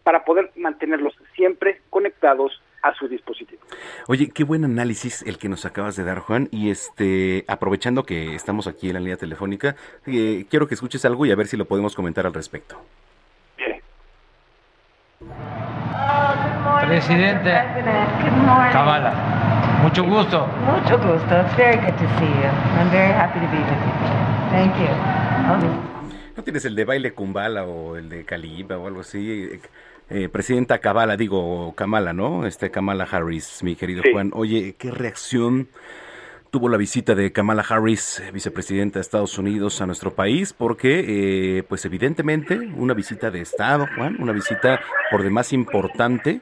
Speaker 10: para poder mantenerlos siempre conectados a su dispositivo.
Speaker 2: Oye, qué buen análisis el que nos acabas de dar, Juan. Y este, aprovechando que estamos aquí en la línea telefónica, eh, quiero que escuches algo y a ver si lo podemos comentar al respecto.
Speaker 10: Bien.
Speaker 11: Presidente Kamala, mucho gusto.
Speaker 12: Mucho gusto. It's very good to see you. I'm very happy to be with you. Thank you.
Speaker 2: ¿No tienes el de baile Kumbala o el de Caliba o algo así? Eh, presidenta Kamala, digo Kamala, ¿no? Este Kamala Harris, mi querido
Speaker 10: Sí.
Speaker 2: Juan. Oye, ¿qué reacción tuvo la visita de Kamala Harris, vicepresidenta de Estados Unidos, a nuestro país? Porque, eh, pues evidentemente, una visita de Estado, Juan, una visita por demás importante,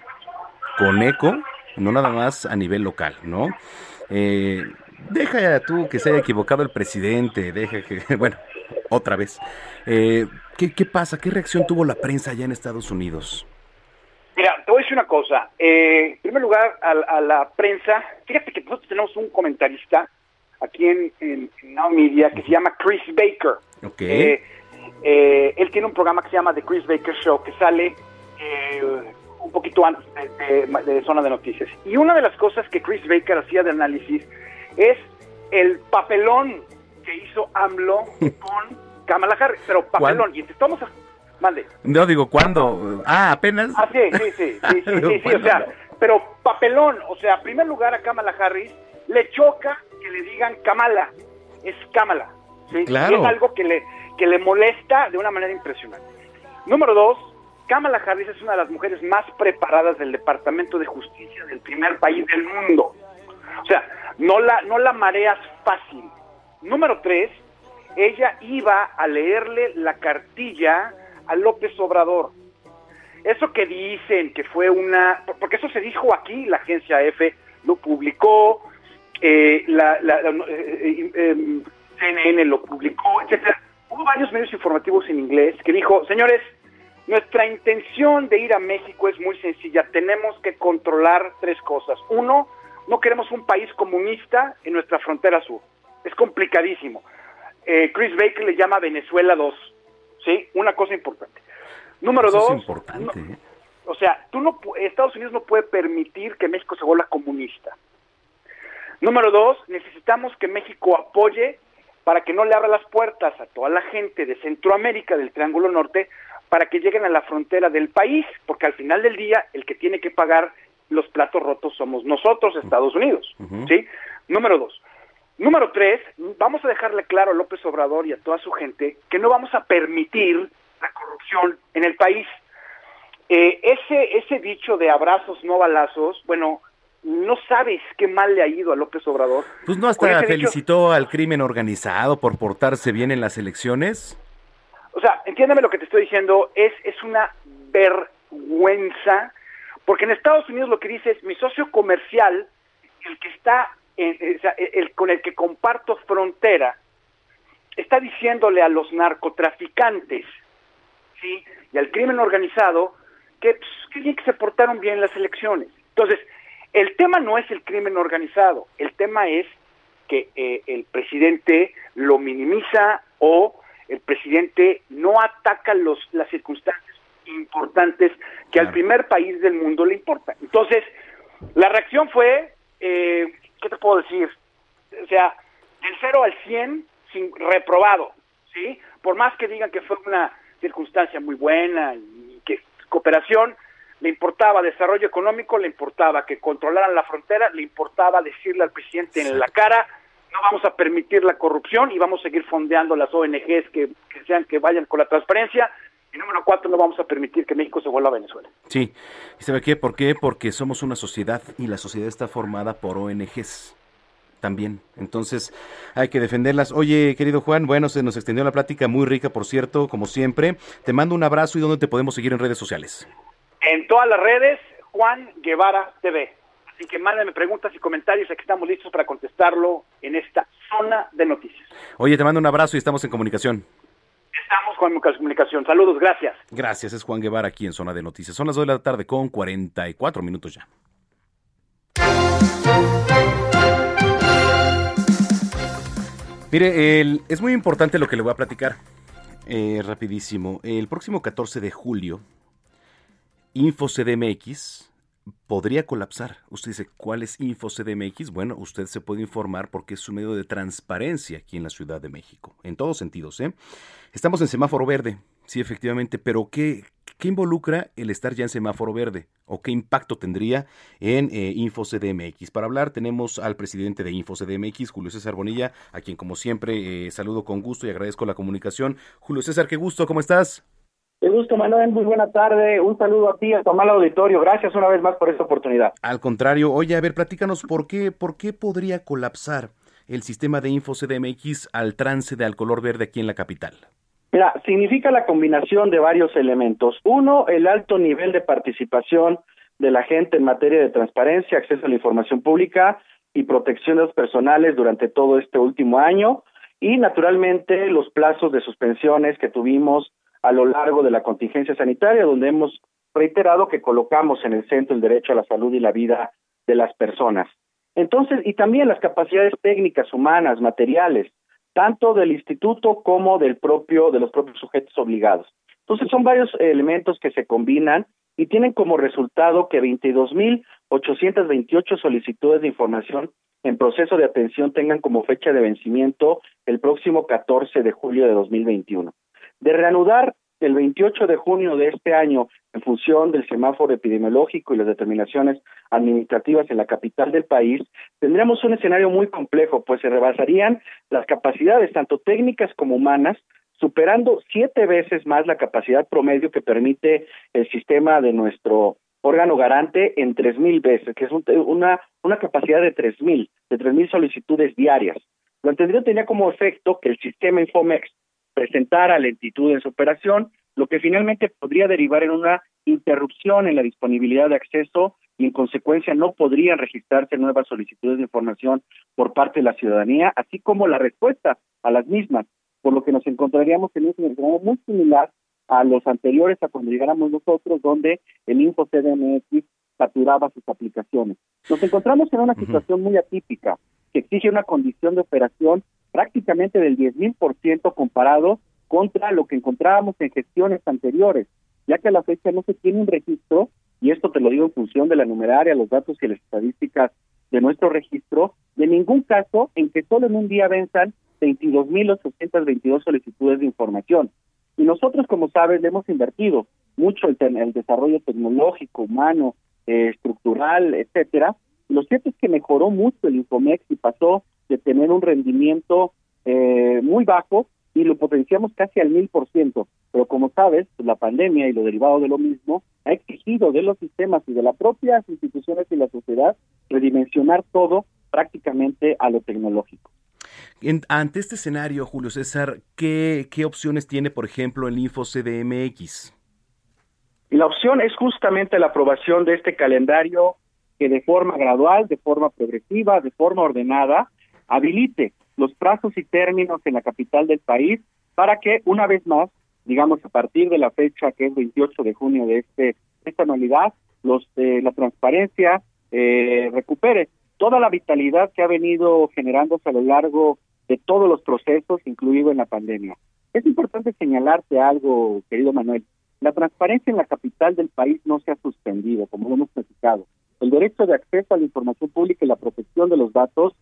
Speaker 2: con eco, no nada más a nivel local, ¿no? Eh, deja tú que se haya equivocado el presidente, deja que, bueno, otra vez. Eh, ¿qué, ¿Qué pasa? ¿Qué reacción tuvo la prensa allá en Estados Unidos?
Speaker 10: Mira, te voy a decir una cosa. Eh, en primer lugar, a, a la prensa, fíjate que nosotros tenemos un comentarista aquí en, en, en Now Media que se llama Chris Baker.
Speaker 2: Ok.
Speaker 10: Eh, eh, él tiene un programa que se llama The Chris Baker Show que sale eh, un poquito antes de, de- de Zona de Noticias. Y una de las cosas que Chris Baker hacía de análisis es el papelón que hizo AMLO con Kamala Harris. Pero papelón. Y estamos... A, mande.
Speaker 2: No digo cuándo. Ah, apenas.
Speaker 10: Ah, sí, sí, sí, sí, sí, sí, sí, o sea, pero papelón, o sea, en primer lugar a Kamala Harris le choca que le digan Kamala, es Kamala, ¿sí?
Speaker 2: Claro.
Speaker 10: Y es algo que le, que le molesta de una manera impresionante. Número dos, Kamala Harris es una de las mujeres más preparadas del Departamento de Justicia del primer país del mundo. O sea, no la, no la mareas fácil. Número tres, ella iba a leerle la cartilla a López Obrador. Eso que dicen que fue una... Porque eso se dijo aquí, la agencia F lo publicó, eh, la, la- la- eh, eh, em, CNN lo publicó, etcétera. Hubo varios medios informativos en inglés que dijo, señores, nuestra intención de ir a México es muy sencilla. Tenemos que controlar tres cosas. Uno, no queremos un país comunista en nuestra frontera sur. Es complicadísimo. Eh, Chris Baker le llama Venezuela 2. ¿Sí? Una cosa importante. Número
Speaker 2: Eso
Speaker 10: dos,
Speaker 2: es importante. ¿eh?
Speaker 10: o sea, tú no, Estados Unidos no puede permitir que México se vuelva comunista. Número dos, necesitamos que México apoye para que no le abra las puertas a toda la gente de Centroamérica, del Triángulo Norte, para que lleguen a la frontera del país, porque al final del día el que tiene que pagar los platos rotos somos nosotros, Estados Unidos. ¿sí? Número dos. Número tres, vamos a dejarle claro a López Obrador y a toda su gente que no vamos a permitir la corrupción en el país. Eh, ese, ese dicho de abrazos, no balazos, bueno, no sabes qué mal le ha ido a López Obrador.
Speaker 2: Pues no hasta
Speaker 10: dicho-
Speaker 2: felicitó al crimen organizado por portarse bien en las elecciones.
Speaker 10: O sea, entiéndeme lo que te estoy diciendo, es, es una vergüenza, porque en Estados Unidos lo que dice es mi socio comercial, el que está, en- eh, o sea, el con el que comparto frontera, está diciéndole a los narcotraficantes, ¿sí? Y al crimen organizado, que, pues, que bien que se portaron bien en las elecciones. Entonces, el tema no es el crimen organizado, el tema es que eh, el presidente lo minimiza o el presidente no ataca los, las circunstancias importantes que al primer país del mundo le importan. Entonces, la reacción fue, eh, ¿qué te puedo decir? O sea, del 0 al 100, sin, reprobado, ¿sí? Por más que digan que fue una circunstancia muy buena y que cooperación, le importaba desarrollo económico, le importaba que controlaran la frontera, le importaba decirle al presidente en la cara, no vamos a permitir la corrupción y vamos a seguir fondeando las ONGs que, que sean que vayan con la transparencia. Y número cuatro, no vamos a permitir que México se vuelva a Venezuela.
Speaker 2: Sí. ¿Y sabe qué? ¿Por qué? Porque somos una sociedad y la sociedad está formada por ONGs también. Entonces hay que defenderlas. Oye, querido Juan, bueno, se nos extendió la plática muy rica, por cierto, como siempre. Te mando un abrazo y dónde te podemos seguir en redes sociales.
Speaker 10: En todas las redes, Juan Guevara TV. Así que mándenme preguntas y comentarios, aquí estamos listos para contestarlo en esta zona de noticias.
Speaker 2: Oye, te mando un abrazo y estamos en comunicación.
Speaker 10: Estamos con comunicación. Saludos, gracias.
Speaker 2: Gracias, es Juan Guevara aquí en Zona de Noticias. Son las 2 de la tarde con 44 minutos ya. Mire, es muy importante lo que le voy a platicar. Eh, rapidísimo. El próximo 14 de julio, InfoCDMX podría colapsar. Usted dice, ¿cuál es InfoCDMX? Bueno, usted se puede informar porque es un medio de transparencia aquí en la Ciudad de México, en todos sentidos. ¿eh? Estamos en semáforo verde, sí, efectivamente, pero ¿qué, ¿qué involucra el estar ya en semáforo verde? ¿O qué impacto tendría en eh, InfoCDMX? Para hablar tenemos al presidente de InfoCDMX, Julio César Bonilla, a quien como siempre eh, saludo con gusto y agradezco la comunicación. Julio César, qué gusto, ¿cómo estás?
Speaker 13: Qué gusto, Manuel. Muy buena tarde. Un saludo a ti, a tu amable auditorio. Gracias una vez más por esta oportunidad.
Speaker 2: Al contrario, oye, a ver, platícanos por qué, por qué podría colapsar el sistema de InfoCDMX al trance de al color verde aquí en la capital.
Speaker 13: Mira, significa la combinación de varios elementos. Uno, el alto nivel de participación de la gente en materia de transparencia, acceso a la información pública y protección de los personales durante todo este último año. Y naturalmente los plazos de suspensiones que tuvimos a lo largo de la contingencia sanitaria, donde hemos reiterado que colocamos en el centro el derecho a la salud y la vida de las personas. Entonces, y también las capacidades técnicas, humanas, materiales, tanto del instituto como del propio, de los propios sujetos obligados. Entonces, son varios elementos que se combinan y tienen como resultado que 22.828 solicitudes de información en proceso de atención tengan como fecha de vencimiento el próximo 14 de julio de 2021 de reanudar el 28 de junio de este año, en función del semáforo epidemiológico y las determinaciones administrativas en la capital del país, tendríamos un escenario muy complejo, pues se rebasarían las capacidades tanto técnicas como humanas, superando siete veces más la capacidad promedio que permite el sistema de nuestro órgano garante en tres mil veces, que es una, una capacidad de tres mil, de tres mil solicitudes diarias. Lo entendido tenía como efecto que el sistema Infomex presentara lentitud en su operación, lo que finalmente podría derivar en una interrupción en la disponibilidad de acceso y en consecuencia no podrían registrarse nuevas solicitudes de información por parte de la ciudadanía, así como la respuesta a las mismas, por lo que nos encontraríamos en un escenario muy similar a los anteriores a cuando llegáramos nosotros, donde el Info CDMX saturaba sus aplicaciones. Nos encontramos en una situación muy atípica que exige una condición de operación prácticamente del 10.000% comparado contra lo que encontrábamos en gestiones anteriores, ya que a la fecha no se tiene un registro, y esto te lo digo en función de la numeraria, los datos y las estadísticas de nuestro registro, de ningún caso en que solo en un día venzan 22.822 solicitudes de información. Y nosotros, como sabes, le hemos invertido mucho en el desarrollo tecnológico, humano, eh, estructural, etcétera. Lo cierto es que mejoró mucho el Infomex y pasó de tener un rendimiento eh, muy bajo y lo potenciamos casi al mil por ciento. Pero como sabes, pues, la pandemia y lo derivado de lo mismo ha exigido de los sistemas y de las propias instituciones y la sociedad redimensionar todo prácticamente a lo tecnológico.
Speaker 2: ante este escenario, Julio César, ¿qué, ¿qué opciones tiene, por ejemplo, el Info CDMX?
Speaker 13: Y la opción es justamente la aprobación de este calendario que de forma gradual, de forma progresiva, de forma ordenada, habilite los plazos y términos en la capital del país para que una vez más, digamos a partir de la fecha que es 28 de junio de este esta anualidad, los eh, la transparencia eh, recupere toda la vitalidad que ha venido generándose a lo largo de todos los procesos, incluido en la pandemia. Es importante señalarte algo, querido Manuel. La transparencia en la capital del país no se ha suspendido, como lo hemos platicado. El derecho de acceso a la información pública y la protección de los datos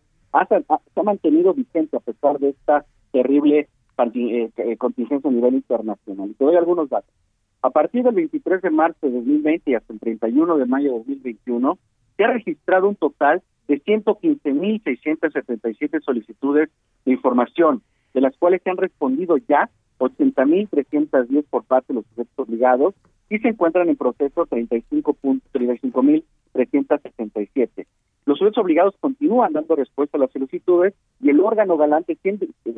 Speaker 13: se ha, mantenido vigente a pesar de esta terrible eh, eh, contingencia a nivel internacional. Y te doy algunos datos. A partir del 23 de marzo de 2020 y hasta el 31 de mayo de 2021, se ha registrado un total de 115.677 solicitudes de información, de las cuales se han respondido ya 80.310 por parte de los sujetos obligados y se encuentran en proceso 35.367. Los sujetos obligados continúan dando respuesta a las solicitudes y el órgano galante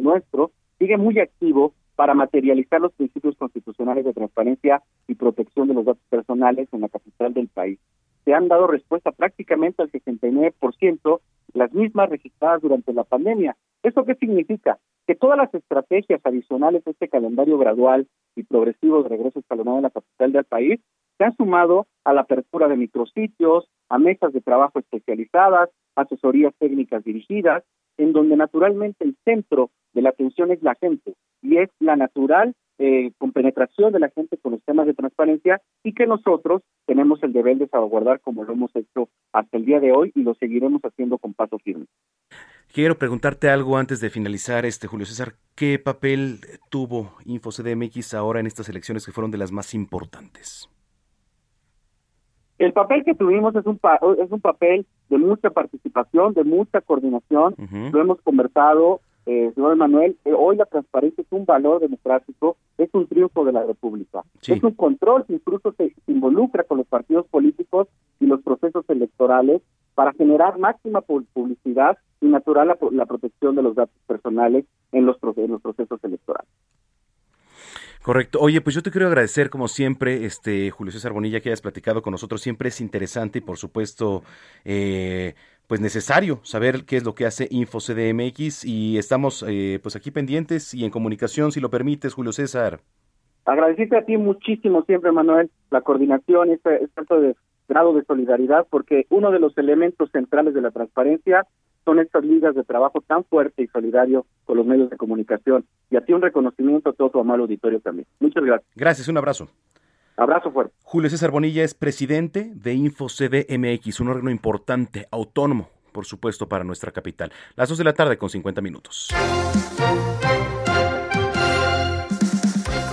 Speaker 13: nuestro sigue muy activo para materializar los principios constitucionales de transparencia y protección de los datos personales en la capital del país. Se han dado respuesta prácticamente al 69%, las mismas registradas durante la pandemia. ¿Esto qué significa? Que todas las estrategias adicionales de este calendario gradual y progresivo de regreso escalonado en la capital del país se han sumado a la apertura de micrositios, a mesas de trabajo especializadas, asesorías técnicas dirigidas, en donde naturalmente el centro de la atención es la gente y es la natural eh, con penetración de la gente con los temas de transparencia y que nosotros tenemos el deber de salvaguardar como lo hemos hecho hasta el día de hoy y lo seguiremos haciendo con paso firme.
Speaker 2: Quiero preguntarte algo antes de finalizar, este Julio César. ¿Qué papel tuvo InfoCDMX ahora en estas elecciones que fueron de las más importantes?
Speaker 13: El papel que tuvimos es un, es un papel de mucha participación, de mucha coordinación. Lo hemos conversado, eh, señor Manuel. Eh, hoy la transparencia es un valor democrático, es un triunfo de la República. Es un control que incluso se involucra con los partidos políticos y los procesos electorales para generar máxima publicidad y natural la, protección de los datos personales en los, en los procesos electorales.
Speaker 2: Correcto. Oye, pues yo te quiero agradecer como siempre, este Julio César Bonilla, que hayas platicado con nosotros. Siempre es interesante y por supuesto, eh, pues necesario saber qué es lo que hace InfoCDMX y estamos eh, pues aquí pendientes y en comunicación, si lo permites, Julio César.
Speaker 13: Agradecerte a ti muchísimo siempre, Manuel, la coordinación, este, este de grado de solidaridad, porque uno de los elementos centrales de la transparencia son estas ligas de trabajo tan fuerte y solidario con los medios de comunicación. Y a ti un reconocimiento a todo tu amable auditorio también. Muchas gracias.
Speaker 2: Gracias, un abrazo.
Speaker 13: Abrazo fuerte.
Speaker 2: Julio César Bonilla es presidente de InfoCDMX, un órgano importante, autónomo, por supuesto, para nuestra capital. Las dos de la tarde con 50 minutos.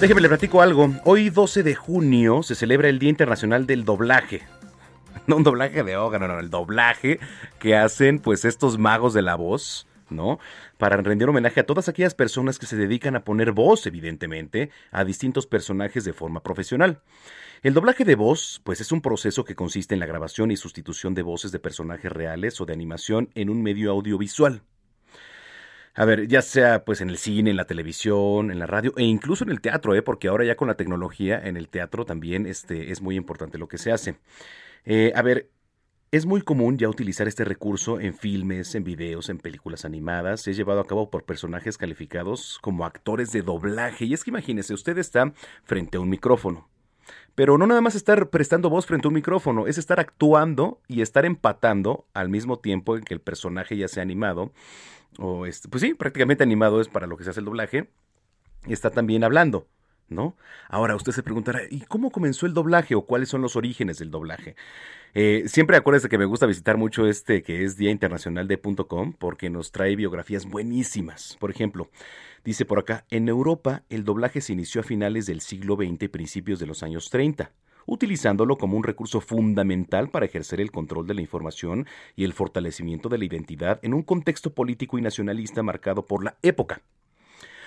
Speaker 2: Déjeme le platico algo. Hoy 12 de junio se celebra el Día Internacional del Doblaje. no un doblaje de órgano, no, el doblaje que hacen pues estos magos de la voz, ¿no? Para rendir homenaje a todas aquellas personas que se dedican a poner voz, evidentemente, a distintos personajes de forma profesional. El doblaje de voz, pues es un proceso que consiste en la grabación y sustitución de voces de personajes reales o de animación en un medio audiovisual. A ver, ya sea pues en el cine, en la televisión, en la radio e incluso en el teatro, ¿eh? porque ahora ya con la tecnología en el teatro también este, es muy importante lo que se hace. Eh, a ver, es muy común ya utilizar este recurso en filmes, en videos, en películas animadas. Es llevado a cabo por personajes calificados como actores de doblaje. Y es que imagínese, usted está frente a un micrófono. Pero no nada más estar prestando voz frente a un micrófono, es estar actuando y estar empatando al mismo tiempo en que el personaje ya sea animado. O este, pues sí, prácticamente animado es para lo que se hace el doblaje. Está también hablando. ¿No? Ahora usted se preguntará, ¿y cómo comenzó el doblaje o cuáles son los orígenes del doblaje? Eh, siempre acuérdese que me gusta visitar mucho este que es Día Internacional de .com porque nos trae biografías buenísimas. Por ejemplo, dice por acá, en Europa el doblaje se inició a finales del siglo XX y principios de los años 30 utilizándolo como un recurso fundamental para ejercer el control de la información y el fortalecimiento de la identidad en un contexto político y nacionalista marcado por la época.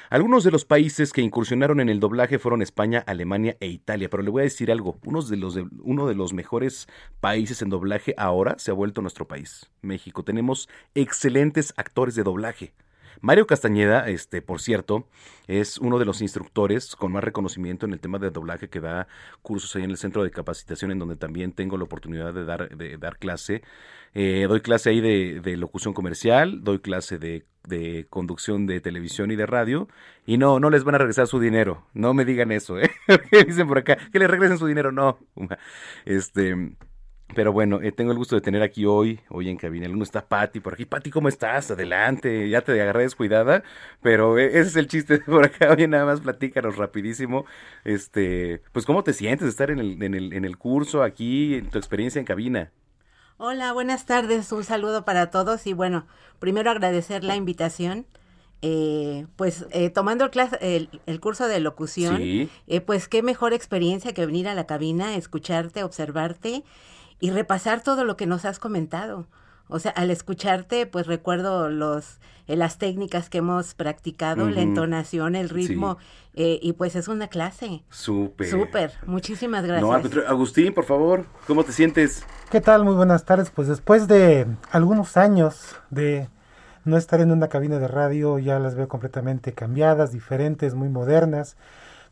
Speaker 2: Algunos de los países que incursionaron en el doblaje fueron España, Alemania e Italia, pero le voy a decir algo, uno de los, mejores países en doblaje ahora se ha vuelto nuestro país, México. Tenemos excelentes actores de doblaje. Mario Castañeda, este, por cierto, es uno de los instructores con más reconocimiento en el tema de doblaje que da cursos ahí en el centro de capacitación, en donde también tengo la oportunidad de dar, de dar clase. Eh, doy clase ahí de, locución comercial, doy clase de, de, conducción de televisión y de radio, y no, no les van a regresar su dinero. No me digan eso, ¿eh? Dicen por acá, que les regresen su dinero, no. Este pero bueno, eh, tengo el gusto de tener aquí hoy, hoy en cabina. El uno está Patti por aquí. Patti, ¿cómo estás? Adelante, ya te agarré descuidada, pero eh, ese es el chiste por acá. Oye, nada más platícanos rapidísimo. Este, pues, ¿cómo te sientes de estar en el, en el, en el curso aquí, en tu experiencia en cabina?
Speaker 14: Hola, buenas tardes. Un saludo para todos y bueno, primero agradecer la invitación. Eh, pues eh, tomando el, el, curso de locución, eh, pues qué mejor experiencia que venir a la cabina, escucharte, observarte y repasar todo lo que nos has comentado. O sea, al escucharte, pues recuerdo los eh, las técnicas que hemos practicado, la entonación, el ritmo, eh, y pues es una clase.
Speaker 2: Súper.
Speaker 14: Súper. Muchísimas gracias.
Speaker 2: No, Agustín, por favor, ¿cómo te sientes?
Speaker 15: ¿Qué tal? Muy buenas tardes. Pues después de algunos años de no estar en una cabina de radio, ya las veo completamente cambiadas, diferentes, muy modernas,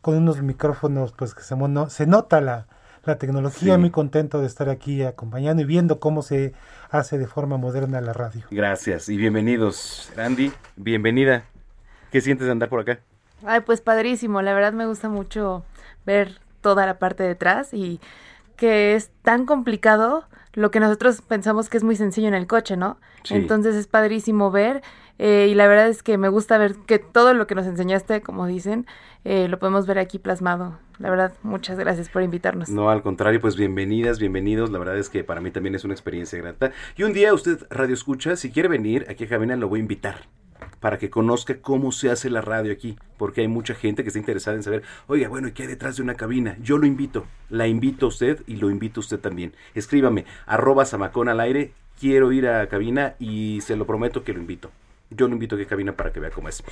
Speaker 15: con unos micrófonos, pues que se, se nota la, la tecnología. Muy contento de estar aquí acompañando y viendo cómo se hace de forma moderna la radio.
Speaker 2: Gracias y bienvenidos. Andy, bienvenida. ¿Qué sientes de andar por acá?
Speaker 16: Ay, pues padrísimo. La verdad me gusta mucho ver toda la parte de atrás y que es tan complicado lo que nosotros pensamos que es muy sencillo en el coche, ¿no? Entonces es padrísimo ver eh, y la verdad es que me gusta ver que todo lo que nos enseñaste, como dicen, eh, lo podemos ver aquí plasmado. La verdad, muchas gracias por invitarnos.
Speaker 2: No, al contrario, pues bienvenidas, bienvenidos. La verdad es que para mí también es una experiencia grata. Y un día usted, Radio Escucha, si quiere venir aquí a Cabina, lo voy a invitar para que conozca cómo se hace la radio aquí, porque hay mucha gente que está interesada en saber, oiga, bueno, ¿y qué hay detrás de una cabina? Yo lo invito, la invito a usted y lo invito a usted también. Escríbame, arroba samacón al aire, quiero ir a cabina y se lo prometo que lo invito. Yo lo invito a que cabina para que vea cómo es.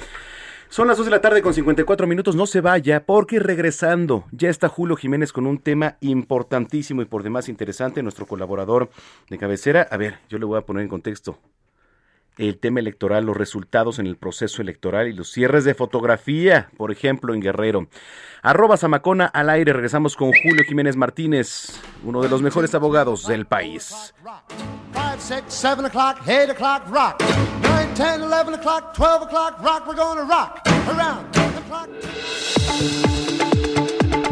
Speaker 2: Son las 2 de la tarde con 54 minutos, no se vaya, porque regresando ya está Julio Jiménez con un tema importantísimo y por demás interesante, nuestro colaborador de cabecera. A ver, yo le voy a poner en contexto el tema electoral, los resultados en el proceso electoral y los cierres de fotografía, por ejemplo, en Guerrero. Arroba Zamacona al aire, regresamos con Julio Jiménez Martínez, uno de los mejores abogados del país.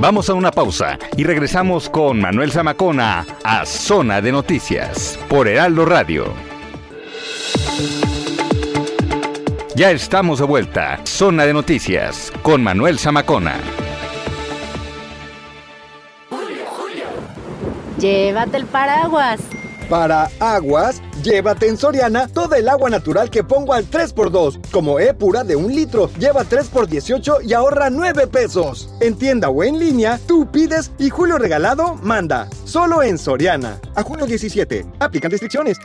Speaker 1: Vamos a una pausa y regresamos con Manuel Zamacona a Zona de Noticias por Heraldo Radio. Ya estamos de vuelta. Zona de Noticias con Manuel Zamacona.
Speaker 8: Llévate el paraguas.
Speaker 9: Para aguas, llévate en Soriana todo el agua natural que pongo al 3x2. Como E pura de un litro, lleva 3x18 y ahorra 9 pesos. En tienda o en línea, tú pides y Julio Regalado manda. Solo en Soriana. A junio 17. Aplican restricciones.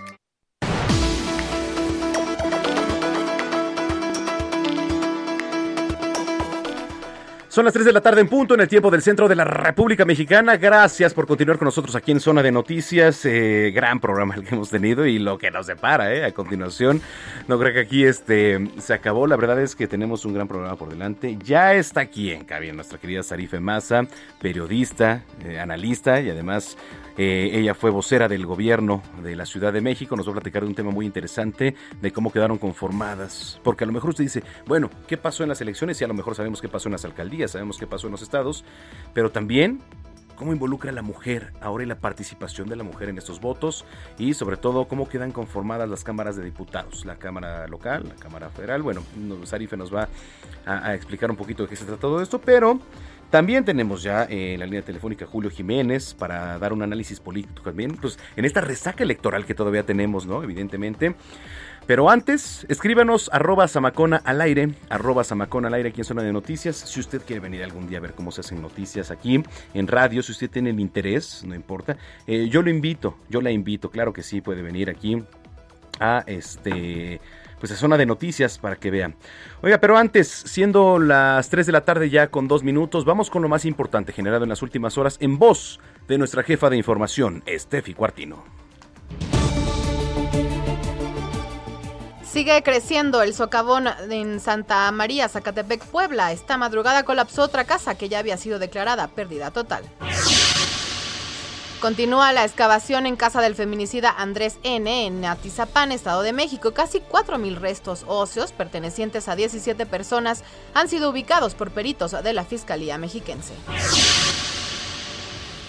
Speaker 2: Son las 3 de la tarde en punto en el tiempo del centro de la República Mexicana. Gracias por continuar con nosotros aquí en Zona de Noticias. Eh, gran programa el que hemos tenido y lo que nos depara eh, a continuación. No creo que aquí este, se acabó. La verdad es que tenemos un gran programa por delante. Ya está aquí en cabina nuestra querida Sarife Massa, periodista, eh, analista y además eh, ella fue vocera del gobierno de la Ciudad de México. Nos va a platicar de un tema muy interesante de cómo quedaron conformadas. Porque a lo mejor usted dice, bueno, ¿qué pasó en las elecciones? Y a lo mejor sabemos qué pasó en las alcaldías, sabemos qué pasó en los estados, pero también cómo involucra a la mujer ahora y la participación de la mujer en estos votos y sobre todo cómo quedan conformadas las cámaras de diputados, la Cámara local, la Cámara federal. Bueno, Sarife nos va a, a explicar un poquito de qué se trata todo esto, pero también tenemos ya en eh, la línea telefónica Julio Jiménez para dar un análisis político también, pues en esta resaca electoral que todavía tenemos, ¿no? Evidentemente. Pero antes, escríbanos arroba Samacona al aire, arroba Samacona al aire aquí en Zona de Noticias. Si usted quiere venir algún día a ver cómo se hacen noticias aquí en radio, si usted tiene el interés, no importa, eh, yo lo invito, yo la invito, claro que sí, puede venir aquí a este pues a zona de noticias para que vean. Oiga, pero antes, siendo las 3 de la tarde ya con dos minutos, vamos con lo más importante generado en las últimas horas en voz de nuestra jefa de información, Estefi Cuartino.
Speaker 17: Sigue creciendo el socavón en Santa María, Zacatepec, Puebla. Esta madrugada colapsó otra casa que ya había sido declarada pérdida total. Continúa la excavación en casa del feminicida Andrés N. en Atizapán, Estado de México. Casi 4.000 restos óseos pertenecientes a 17 personas han sido ubicados por peritos de la Fiscalía Mexiquense.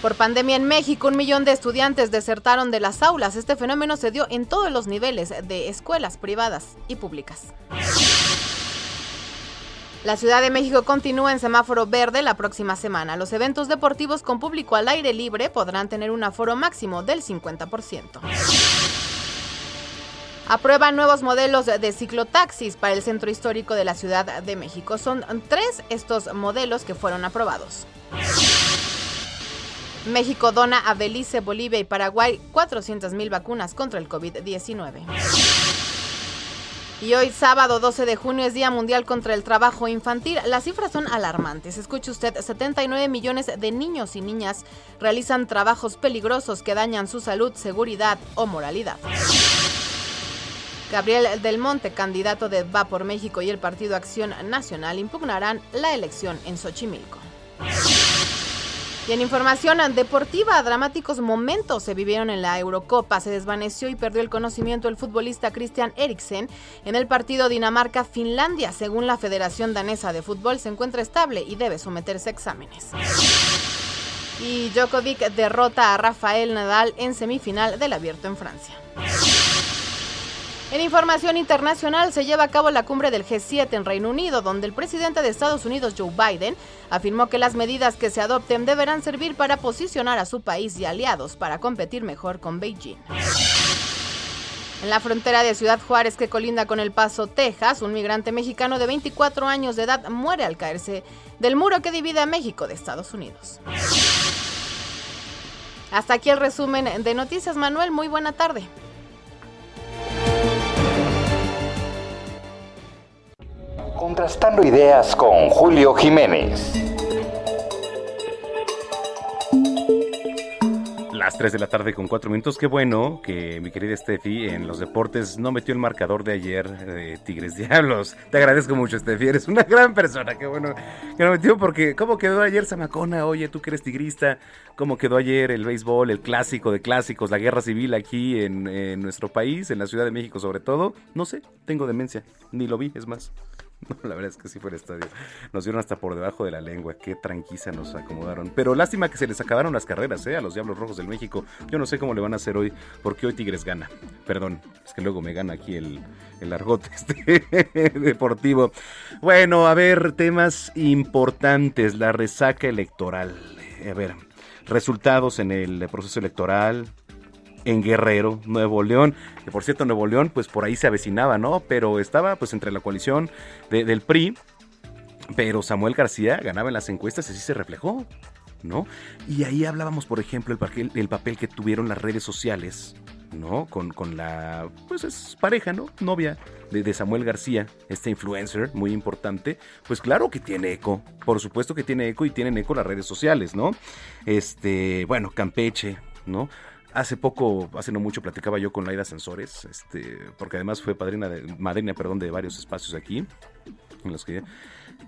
Speaker 17: Por pandemia en México, un millón de estudiantes desertaron de las aulas. Este fenómeno se dio en todos los niveles de escuelas privadas y públicas. La Ciudad de México continúa en semáforo verde la próxima semana. Los eventos deportivos con público al aire libre podrán tener un aforo máximo del 50%. Aprueban nuevos modelos de ciclotaxis para el centro histórico de la Ciudad de México. Son tres estos modelos que fueron aprobados. México dona a Belice, Bolivia y Paraguay 400.000 vacunas contra el COVID-19. Y hoy, sábado 12 de junio, es Día Mundial contra el Trabajo Infantil. Las cifras son alarmantes. Escuche usted, 79 millones de niños y niñas realizan trabajos peligrosos que dañan su salud, seguridad o moralidad. Gabriel Del Monte, candidato de Va por México y el Partido Acción Nacional, impugnarán la elección en Xochimilco. Y en información deportiva, dramáticos momentos se vivieron en la Eurocopa. Se desvaneció y perdió el conocimiento el futbolista Christian Eriksen en el partido Dinamarca-Finlandia. Según la Federación Danesa de Fútbol, se encuentra estable y debe someterse a exámenes. Y Djokovic derrota a Rafael Nadal en semifinal del Abierto en Francia. En información internacional se lleva a cabo la cumbre del G7 en Reino Unido, donde el presidente de Estados Unidos, Joe Biden, afirmó que las medidas que se adopten deberán servir para posicionar a su país y aliados para competir mejor con Beijing. En la frontera de Ciudad Juárez, que colinda con El Paso, Texas, un migrante mexicano de 24 años de edad muere al caerse del muro que divide a México de Estados Unidos. Hasta aquí el resumen de Noticias Manuel. Muy buena tarde.
Speaker 1: Contrastando ideas con Julio Jiménez.
Speaker 2: Las 3 de la tarde con 4 minutos. Qué bueno que mi querida Steffi en los deportes no metió el marcador de ayer de Tigres Diablos. Te agradezco mucho, Steffi. Eres una gran persona. Qué bueno que no metió porque ¿cómo quedó ayer Zamacona? Oye, tú que eres tigrista. ¿Cómo quedó ayer el béisbol, el clásico de clásicos, la guerra civil aquí en nuestro país, en la Ciudad de México sobre todo? No sé, tengo demencia. Ni lo vi, es más. No, la verdad es que sí fue el estadio. Nos dieron hasta por debajo de la lengua. Qué tranquila nos acomodaron. Pero lástima que se les acabaron las carreras, ¿eh? A los Diablos Rojos del México. Yo no sé cómo le van a hacer hoy, porque hoy Tigres gana. Perdón, es que luego me gana aquí el, el argote este deportivo. Bueno, a ver, temas importantes. La resaca electoral. A ver, resultados en el proceso electoral, en Guerrero, Nuevo León, que por cierto Nuevo León pues por ahí se avecinaba, ¿no? Pero estaba pues entre la coalición del PRI, pero Samuel García ganaba en las encuestas y así se reflejó, ¿no? Y ahí hablábamos, por ejemplo, el papel, el papel que tuvieron las redes sociales, ¿no? Con, con la, pues es pareja, ¿no? Novia de, de, Samuel García, este influencer muy importante, pues claro que tiene eco, por supuesto que tiene eco y tienen eco las redes sociales, ¿no? Este, bueno, Campeche, ¿no? Hace poco, hace no mucho, platicaba yo con Laida Sensores, este, porque además fue padrina de, madrina, perdón, de varios espacios aquí, en los que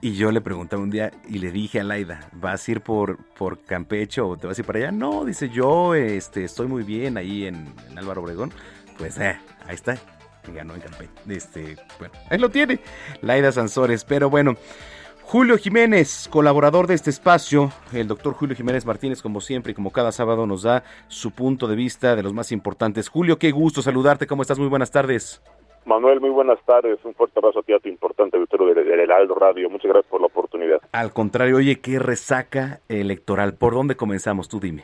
Speaker 2: y yo le preguntaba un día y le dije a Laida, ¿vas a ir por, por Campeche o te vas a ir para allá? No, dice yo, este, estoy muy bien ahí en, en Álvaro Obregón. Pues eh, ahí está, ganó en Campeche. Este, bueno, ahí lo tiene, Laida Sansores. Pero bueno, Julio Jiménez, colaborador de este espacio, el doctor Julio Jiménez Martínez, como siempre y como cada sábado, nos da su punto de vista de los más importantes. Julio, qué gusto saludarte, ¿cómo estás? Muy buenas tardes.
Speaker 18: Manuel, muy buenas tardes. Un fuerte abrazo a ti, a tu importante auditorio del de Heraldo Radio. Muchas gracias por la oportunidad.
Speaker 2: Al contrario, oye, qué resaca electoral. ¿Por dónde comenzamos? Tú dime.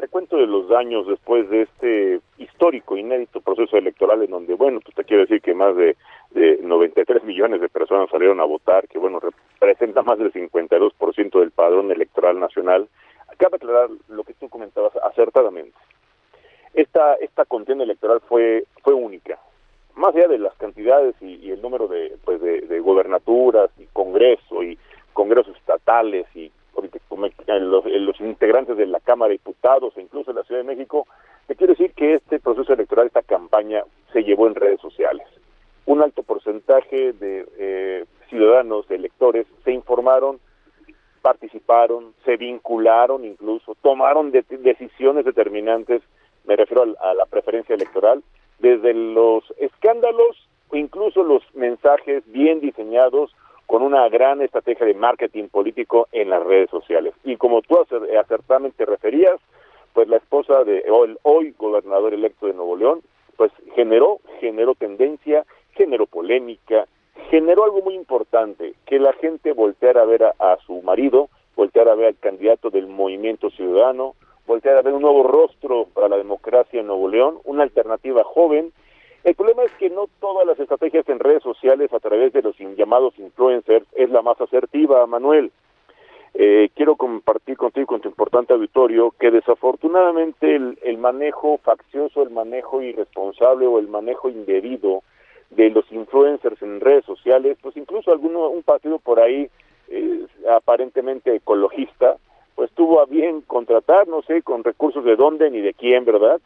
Speaker 18: Recuento de los daños después de este histórico, inédito proceso electoral en donde, bueno, pues te quiero decir que más de, de 93 millones de personas salieron a votar, que bueno, representa más del 52% del padrón electoral nacional. Acaba de aclarar lo que tú comentabas acertadamente. Esta, esta contienda electoral fue, fue única. Más allá de las cantidades y, y el número de, pues de, de gobernaturas y congreso y congresos estatales y los, los, integrantes de la Cámara de Diputados e incluso de la Ciudad de México, te quiero decir que este proceso electoral, esta campaña, se llevó en redes sociales. Un alto porcentaje de eh, ciudadanos, de electores, se informaron, participaron, se vincularon incluso, tomaron de decisiones determinantes, me refiero a, a la preferencia electoral, desde los escándalos incluso los mensajes bien diseñados con una gran estrategia de marketing político en las redes sociales. Y como tú acertadamente referías, pues la esposa de el hoy gobernador electo de Nuevo León, pues generó, generó tendencia, generó polémica, generó algo muy importante, que la gente volteara a ver a su marido, volteara a ver al candidato del movimiento ciudadano, volteara a ver un nuevo rostro para la democracia en Nuevo León, una alternativa joven, el problema es que no todas las estrategias en redes sociales a través de los llamados influencers es la más asertiva, Manuel. Eh, quiero compartir contigo, con tu importante auditorio, que desafortunadamente el, el, manejo faccioso, el manejo irresponsable o el manejo indebido de los influencers en redes sociales, pues incluso alguno, un partido por ahí eh, aparentemente ecologista, pues tuvo a bien contratar, no sé, con recursos de dónde ni de quién, ¿verdad?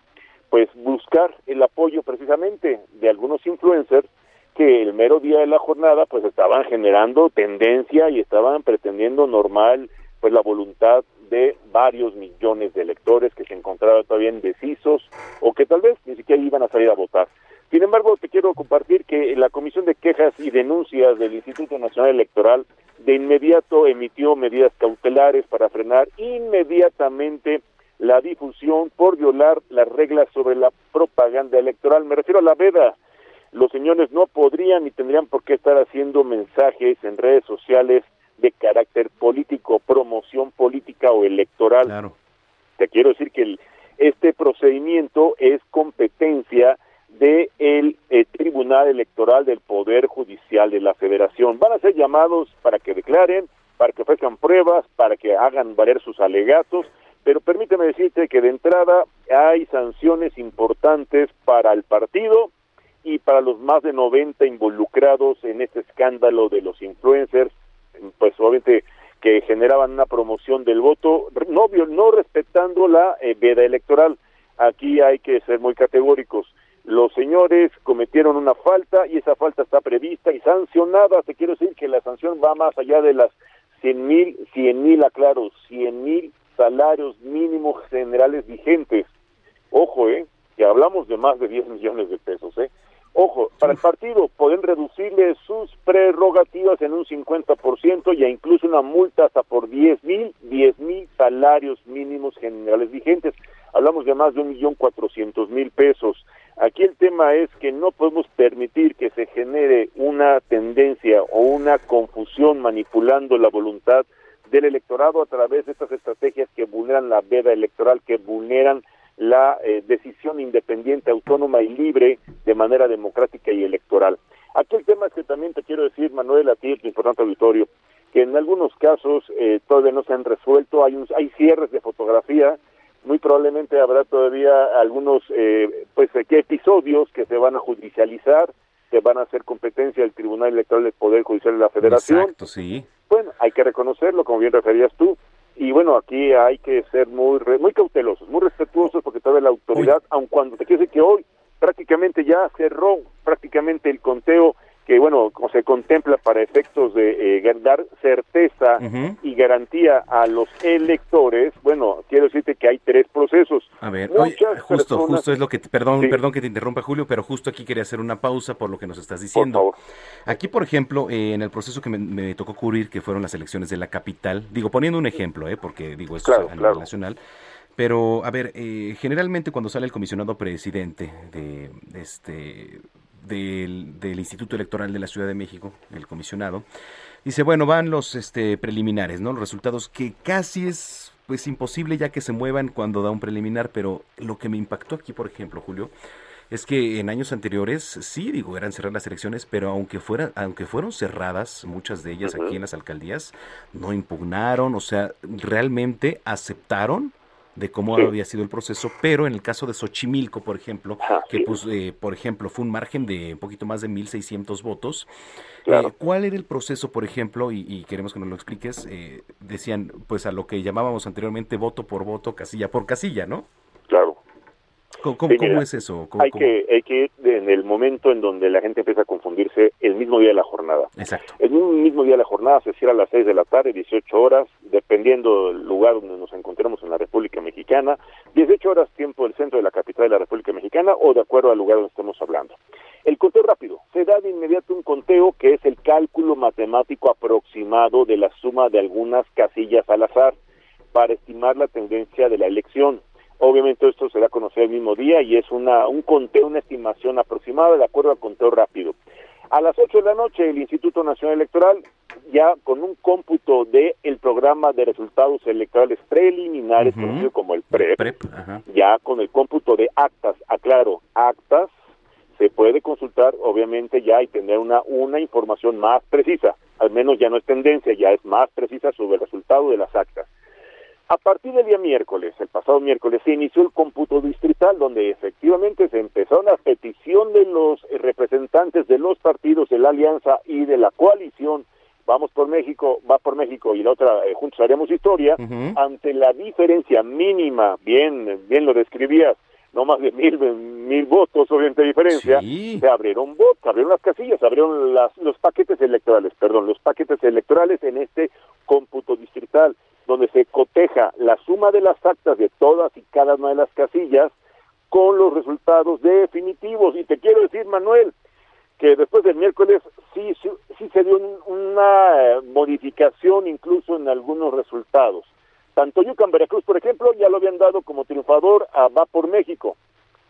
Speaker 18: Pues buscar el apoyo precisamente de algunos influencers que el mero día de la jornada pues estaban generando tendencia y estaban pretendiendo normal pues la voluntad de varios millones de electores que se encontraban todavía indecisos o que tal vez ni siquiera iban a salir a votar. Sin embargo, te quiero compartir que la Comisión de Quejas y Denuncias del Instituto Nacional Electoral de inmediato emitió medidas cautelares para frenar inmediatamente la difusión por violar las reglas sobre la propaganda electoral. Me refiero a la veda. Los señores no podrían ni tendrían por qué estar haciendo mensajes en redes sociales de carácter político, promoción política o electoral.
Speaker 2: Claro.
Speaker 18: Te quiero decir que el, este procedimiento es competencia del de eh, Tribunal Electoral del Poder Judicial de la Federación. Van a ser llamados para que declaren, para que ofrezcan pruebas, para que hagan valer sus alegatos, pero permíteme decirte que de entrada hay sanciones importantes para el partido y para los más de 90 involucrados en este escándalo de los influencers, pues obviamente que generaban una promoción del voto, no, no respetando la eh, veda electoral. Aquí hay que ser muy categóricos. Los señores cometieron una falta y esa falta está prevista y sancionada. Te quiero decir que la sanción va más allá de las 100 mil, 100 mil, aclaro, 100 mil salarios mínimos generales vigentes. Ojo, ¿eh? Que hablamos de más de 10 millones de pesos, ¿eh? Ojo, para el partido pueden reducirle sus prerrogativas en un 50% y incluso una multa hasta por 10 mil, 10 mil salarios mínimos generales vigentes. Hablamos de más de un millón cuatrocientos mil pesos. Aquí el tema es que no podemos permitir que se genere una tendencia o una confusión manipulando la voluntad del electorado a través de estas estrategias que vulneran la veda electoral, que vulneran la eh, decisión independiente, autónoma y libre de manera democrática y electoral. Aquí el tema es que también te quiero decir, Manuel, a ti, tu importante auditorio, que en algunos casos eh, todavía no se han resuelto, hay, hay cierres de fotografía, muy probablemente habrá todavía algunos eh, pues episodios que se van a judicializar, que van a ser competencia del Tribunal Electoral del Poder Judicial de la Federación.
Speaker 2: Exacto, sí.
Speaker 18: Bueno, hay que reconocerlo, como bien referías tú, y bueno, aquí hay que ser muy muy cautelosos, muy respetuosos, porque todavía la autoridad, aun cuando te quiero decir que hoy prácticamente ya cerró prácticamente el conteo que bueno, se contempla para efectos de eh, dar certeza y garantía a los electores, bueno, quiero decirte que hay tres procesos.
Speaker 2: A ver, justo, justo es lo que, perdón, perdón que te interrumpa Julio, pero justo aquí quería hacer una pausa por lo que nos estás diciendo. Aquí, por ejemplo, eh, en el proceso que me, tocó cubrir, que fueron las elecciones de la capital, digo, poniendo un ejemplo, eh, porque digo, esto es a nivel nacional, pero, a ver, eh, generalmente cuando sale el comisionado presidente de, este del, del, Instituto Electoral de la Ciudad de México, el comisionado, dice, bueno, van los este, preliminares, ¿no? Los resultados que casi es pues imposible ya que se muevan cuando da un preliminar, pero lo que me impactó aquí, por ejemplo, Julio, es que en años anteriores sí, digo, eran cerrar las elecciones, pero aunque fueran, aunque fueron cerradas, muchas de ellas aquí en las alcaldías, no impugnaron, o sea, realmente aceptaron de cómo había sido el proceso, pero en el caso de Xochimilco, por ejemplo, que pues, eh, por ejemplo, fue un margen de un poquito más de 1.600 votos, eh, ¿cuál era el proceso, por ejemplo, y, queremos que nos lo expliques, eh, decían, pues a lo que llamábamos anteriormente voto por voto, casilla por casilla, ¿no? ¿Cómo, es eso?
Speaker 18: hay, Que, hay que ir en el momento en donde la gente empieza a confundirse el mismo día de la jornada.
Speaker 2: Exacto.
Speaker 18: El mismo día de la jornada se cierra a las 6 de la tarde, 18 horas, dependiendo del lugar donde nos encontremos en la República Mexicana, 18 horas tiempo del centro de la capital de la República Mexicana o de acuerdo al lugar donde estemos hablando. El conteo rápido. Se da de inmediato un conteo que es el cálculo matemático aproximado de la suma de algunas casillas al azar para estimar la tendencia de la elección. Obviamente esto se da a conocer el mismo día y es una, un conteo, una estimación aproximada de acuerdo al conteo rápido. A las 8 de la noche el Instituto Nacional Electoral ya con un cómputo de el programa de resultados electorales preliminares conocido como el PREP, ya con el cómputo de actas, aclaro, actas se puede consultar obviamente ya y tener una una información más precisa, al menos ya no es tendencia, ya es más precisa sobre el resultado de las actas. A partir del día miércoles, el pasado miércoles, se inició el cómputo distrital, donde efectivamente se empezó una petición de los representantes de los partidos de la alianza y de la coalición Vamos por México, va por México y la otra, eh, juntos haremos historia, ante la diferencia mínima, bien, bien lo describías, no más de mil, mil votos, obviamente diferencia, se abrieron votos, se abrieron las casillas, se abrieron las, los paquetes electorales, perdón, los paquetes electorales en este cómputo distrital donde se coteja la suma de las actas de todas y cada una de las casillas con los resultados definitivos. Y te quiero decir, Manuel, que después del miércoles sí, sí, sí se dio una eh, modificación incluso en algunos resultados. Tanto Yucan Veracruz, por ejemplo, ya lo habían dado como triunfador a Va por México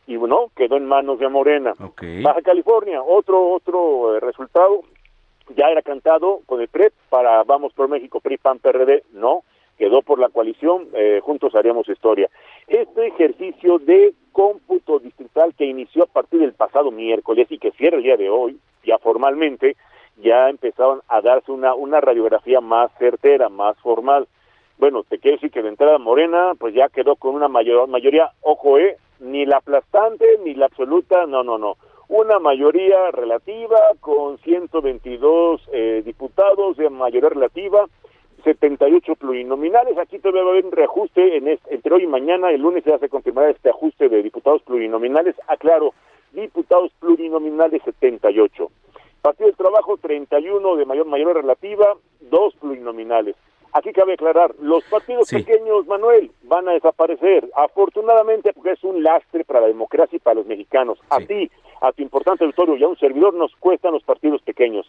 Speaker 18: y bueno, quedó en manos de Morena. Baja California, otro otro eh, resultado, ya era cantado con el PREP para Vamos por México, PRI, PAN, PRD, no, quedó por la coalición, eh, juntos haríamos historia. Este ejercicio de cómputo distrital que inició a partir del pasado miércoles y que cierra el día de hoy, ya formalmente, ya empezaron a darse una, una radiografía más certera, más formal. Bueno, te quiero decir que de entrada Morena, pues ya quedó con una mayor, mayoría, ojo, eh, ni la aplastante ni la absoluta, no, no, no. Una mayoría relativa con 122 eh, diputados de mayoría relativa, 78 plurinominales. Aquí todavía va a haber un reajuste en entre hoy y mañana. El lunes ya se confirmará este ajuste de diputados plurinominales. Aclaro, diputados plurinominales 78. Partido del Trabajo 31 de mayor mayoría relativa, dos plurinominales. Aquí cabe aclarar, los partidos pequeños, Manuel, van a desaparecer, afortunadamente porque es un lastre para la democracia y para los mexicanos. A ti, a tu importante auditorio y a un servidor nos cuestan los partidos pequeños.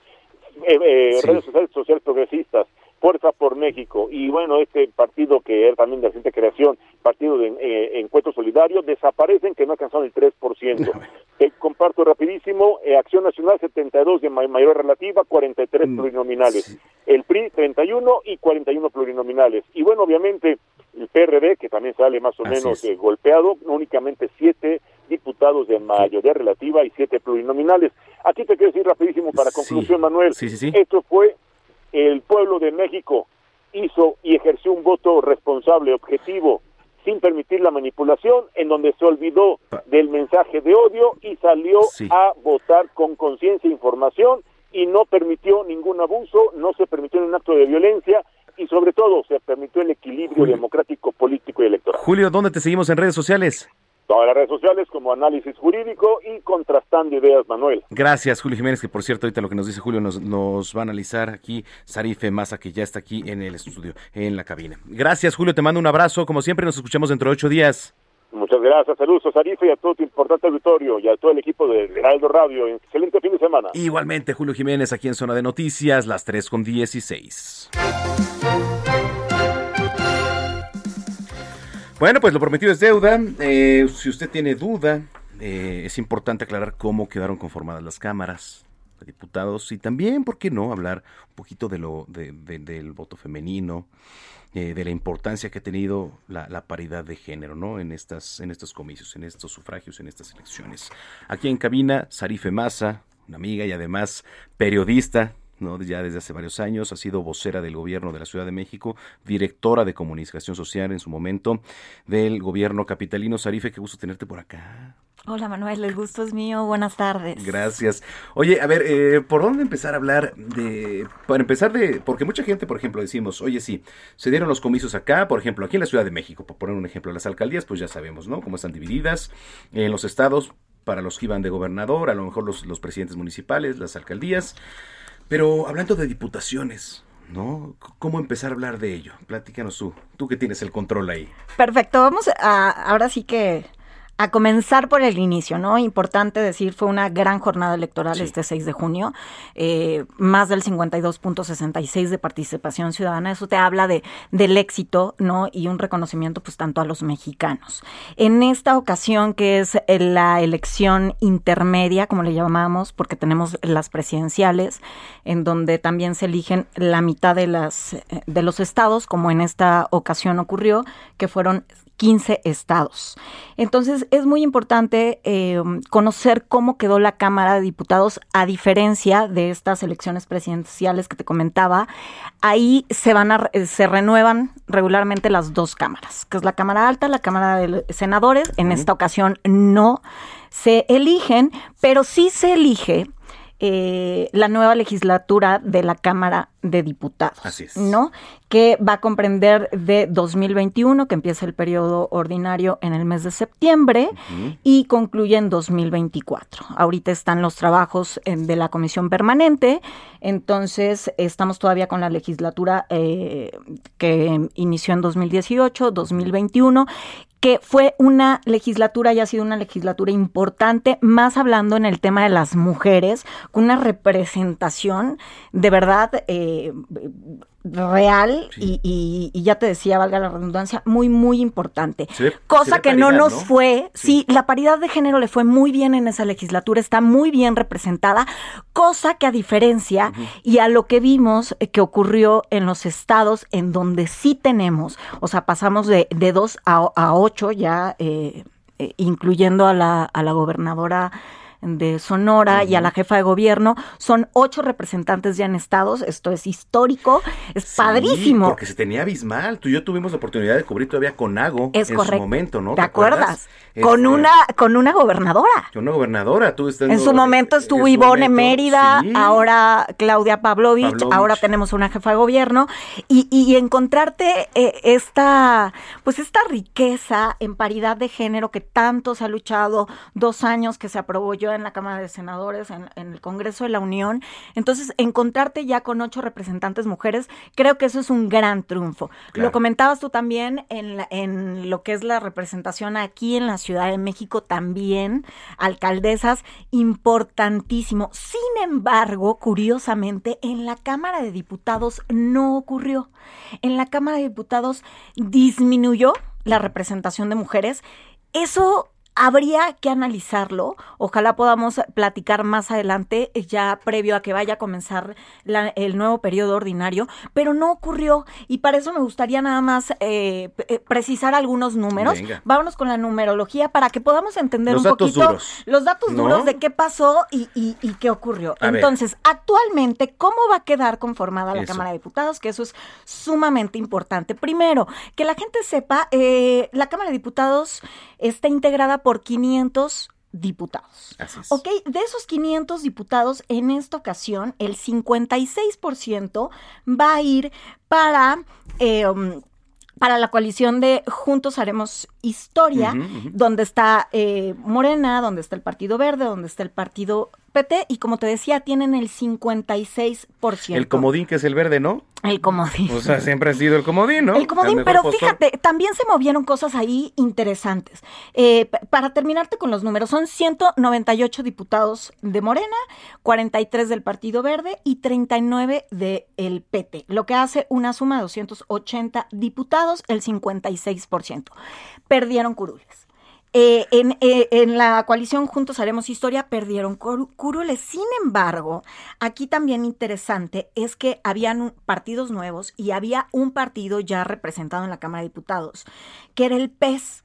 Speaker 18: Eh, eh, redes sociales, sociales progresistas, Fuerza por México y bueno, este partido que es también de reciente creación, Partido de eh, Encuentro Solidario, desaparecen que no alcanzaron el 3%. Te comparto rapidísimo, eh, Acción Nacional 72 de mayor relativa, 43 mm, plurinominales. El PRI 31 y 41 plurinominales. Y bueno, obviamente el PRD, que también sale más o menos eh, golpeado, únicamente 7 diputados de mayoría relativa y 7 plurinominales. Aquí te quiero decir rapidísimo para conclusión, Manuel. Esto fue el pueblo de México hizo y ejerció un voto responsable, objetivo, sin permitir la manipulación, en donde se olvidó del mensaje de odio y salió a votar con conciencia e información y no permitió ningún abuso, no se permitió un acto de violencia y sobre todo se permitió el equilibrio democrático, político y electoral.
Speaker 2: Julio, ¿dónde te seguimos en redes sociales?
Speaker 18: Todas las redes sociales como análisis jurídico y contrastando ideas, Manuel.
Speaker 2: Gracias, Julio Jiménez, que por cierto, ahorita lo que nos dice Julio nos, nos va a analizar aquí Sarife Massa, que ya está aquí en el estudio, en la cabina. Gracias, Julio, te mando un abrazo. Como siempre, nos escuchamos dentro de ocho días.
Speaker 18: Muchas gracias, saludos Sarife y a todo tu importante auditorio y a todo el equipo de Heraldo Radio. Excelente fin de semana.
Speaker 2: Igualmente, Julio Jiménez, aquí en Zona de Noticias, las 3 con 16. Bueno, pues lo prometido es deuda. Eh, si usted tiene duda, eh, es importante aclarar cómo quedaron conformadas las cámaras de diputados y también, ¿por qué no?, hablar un poquito de lo del voto femenino, eh, de la importancia que ha tenido la, paridad de género, ¿no?, en estas en estos comicios, en estos sufragios, en estas elecciones. Aquí en cabina, Sarife Massa, una amiga y además periodista ¿no? ya desde hace varios años, ha sido vocera del gobierno de la Ciudad de México, directora de comunicación social en su momento del gobierno capitalino. Sarife, qué gusto tenerte por acá.
Speaker 19: Hola Manuel, el gusto es mío, buenas tardes.
Speaker 2: Gracias. Oye, a ver, eh, ¿por dónde empezar a hablar de, para empezar de, porque mucha gente, por ejemplo, decimos, oye, sí, se dieron los comicios acá, por ejemplo, aquí en la Ciudad de México, por poner un ejemplo, las alcaldías, pues ya sabemos, ¿no? Cómo están divididas, en los estados, para los que iban de gobernador, a lo mejor los, los presidentes municipales, las alcaldías. Pero hablando de diputaciones, ¿no? ¿Cómo empezar a hablar de ello? Platícanos tú, tú que tienes el control ahí.
Speaker 19: Perfecto, vamos a, ahora sí que a comenzar por el inicio, ¿no? Importante decir, fue una gran jornada electoral este 6 de junio, eh, más del 52.66 de participación ciudadana, eso te habla de del éxito, ¿no? Y un reconocimiento pues tanto a los mexicanos. En esta ocasión que es la elección intermedia, como le llamamos, porque tenemos las presidenciales, en donde también se eligen la mitad de las de los estados, como en esta ocasión ocurrió, que fueron 15 estados. Entonces es muy importante eh, conocer cómo quedó la Cámara de Diputados a diferencia de estas elecciones presidenciales que te comentaba. Ahí se van a, se renuevan regularmente las dos cámaras, que es la Cámara Alta, la Cámara de Senadores. En esta ocasión no se eligen, pero sí se elige eh, la nueva legislatura de la Cámara de Diputados, ¿no? Que va a comprender de 2021, que empieza el periodo ordinario en el mes de septiembre y concluye en 2024. Ahorita están los trabajos de la comisión permanente, entonces estamos todavía con la legislatura eh, que inició en 2018, 2021 que fue una legislatura y ha sido una legislatura importante, más hablando en el tema de las mujeres, con una representación de verdad eh, real y, ya te decía, valga la redundancia, muy, muy importante. Cosa que no nos fue, sí. la paridad de género le fue muy bien en esa legislatura, está muy bien representada, cosa que a diferencia y a lo que vimos eh, que ocurrió en los estados en donde sí tenemos, o sea, pasamos de, de dos a, a ocho ya, eh, eh, incluyendo a la, a la gobernadora de Sonora y a la jefa de gobierno. Son ocho representantes ya en estados. Esto es histórico. Es padrísimo.
Speaker 2: Porque se tenía abismal. Tú y yo tuvimos la oportunidad de cubrir todavía con Ago en su momento, ¿no?
Speaker 19: ¿Te, acuerdas? Con este, una, con una gobernadora.
Speaker 2: Con una gobernadora. Tú
Speaker 19: en su momento estuvo Ivonne Mérida, ahora Claudia Pavlovich, ahora tenemos una jefa de gobierno. Y, y encontrarte eh, esta, pues esta riqueza en paridad de género que tanto se ha luchado, dos años que se aprobó yo en la Cámara de Senadores, en, el Congreso de la Unión. Entonces, encontrarte ya con ocho representantes mujeres, creo que eso es un gran triunfo. Lo comentabas tú también en, en lo que es la representación aquí en la Ciudad de México también, alcaldesas, importantísimo. Sin embargo, curiosamente, en la Cámara de Diputados no ocurrió. En la Cámara de Diputados disminuyó la representación de mujeres. Eso habría que analizarlo. Ojalá podamos platicar más adelante, ya previo a que vaya a comenzar el nuevo periodo ordinario, pero no ocurrió y para eso me gustaría nada más eh, eh, precisar algunos números. Vámonos con la numerología para que podamos entender un poquito los datos duros de qué pasó y, qué ocurrió. Entonces, actualmente, ¿cómo va a quedar conformada la Cámara de Diputados? Que eso es sumamente importante. Primero, que la gente sepa, eh, la Cámara de Diputados está integrada por 500 diputados. Así es. Ok, de esos 500 diputados, en esta ocasión, el 56% va a ir para... Eh, um, para la coalición de Juntos Haremos Historia, donde está eh, Morena, donde está el Partido Verde, donde está el Partido PT, y como te decía, tienen el 56%.
Speaker 2: El comodín que es el verde, ¿no?
Speaker 19: El comodín.
Speaker 2: O sea, siempre ha sido el comodín, ¿no?
Speaker 19: El comodín, pero fíjate, también se movieron cosas ahí interesantes. Eh, para terminarte con los números, son 198 diputados de Morena, 43 del Partido Verde y 39 del PT, lo que hace una suma de 280 diputados, el 56%. Perdieron curules. Eh, eh, en, la coalición Juntos Haremos Historia perdieron curules. Sin embargo, aquí también interesante es que habían partidos nuevos y había un partido ya representado en la Cámara de Diputados, que era el PES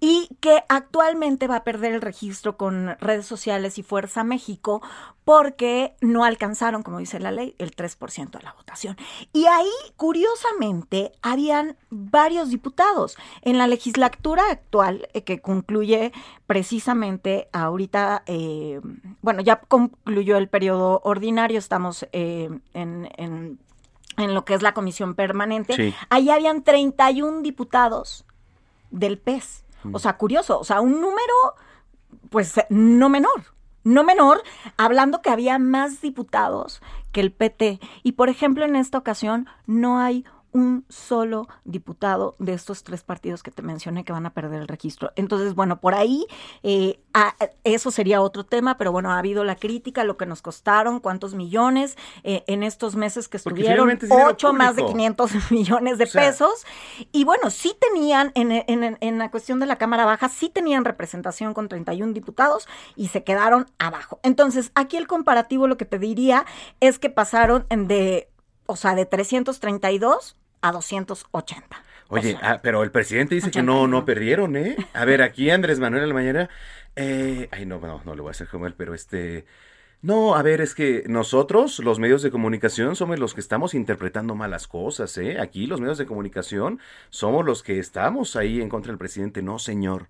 Speaker 19: y que actualmente va a perder el registro con redes sociales y Fuerza México porque no alcanzaron, como dice la ley, el 3% de la votación. Y ahí, curiosamente, habían varios diputados. En la legislatura actual, eh, que concluye precisamente ahorita, eh, bueno, ya concluyó el periodo ordinario, estamos eh, en, en, lo que es la comisión permanente, ahí habían 31 diputados del PES. O sea, curioso, o sea, un número, pues, no menor. No menor, hablando que había más diputados que el PT. Y, por ejemplo, en esta ocasión no hay un solo diputado de estos tres partidos que te mencioné que van a perder el registro. Entonces, bueno, por ahí eh, eso sería otro tema, pero bueno, ha habido la crítica, lo que nos costaron, cuántos millones eh, en estos meses que estuvieron, ocho más de 500 millones de pesos. Y bueno, sí tenían, en, en, en la cuestión de la Cámara Baja, sí tenían representación con 31 diputados y se quedaron abajo. Entonces, aquí el comparativo lo que te diría es que pasaron de, o sea, de 332 a 280.
Speaker 2: Oye, ah, pero el presidente dice que no, no perdieron, ¿eh? A ver, aquí Andrés Manuel la mañana, eh, ay, no, no, no le voy a hacer como él, pero este, no, a ver, es que nosotros, los medios de comunicación, somos los que estamos interpretando malas cosas, ¿eh? Aquí los medios de comunicación somos los que estamos ahí en contra del presidente, no, señor.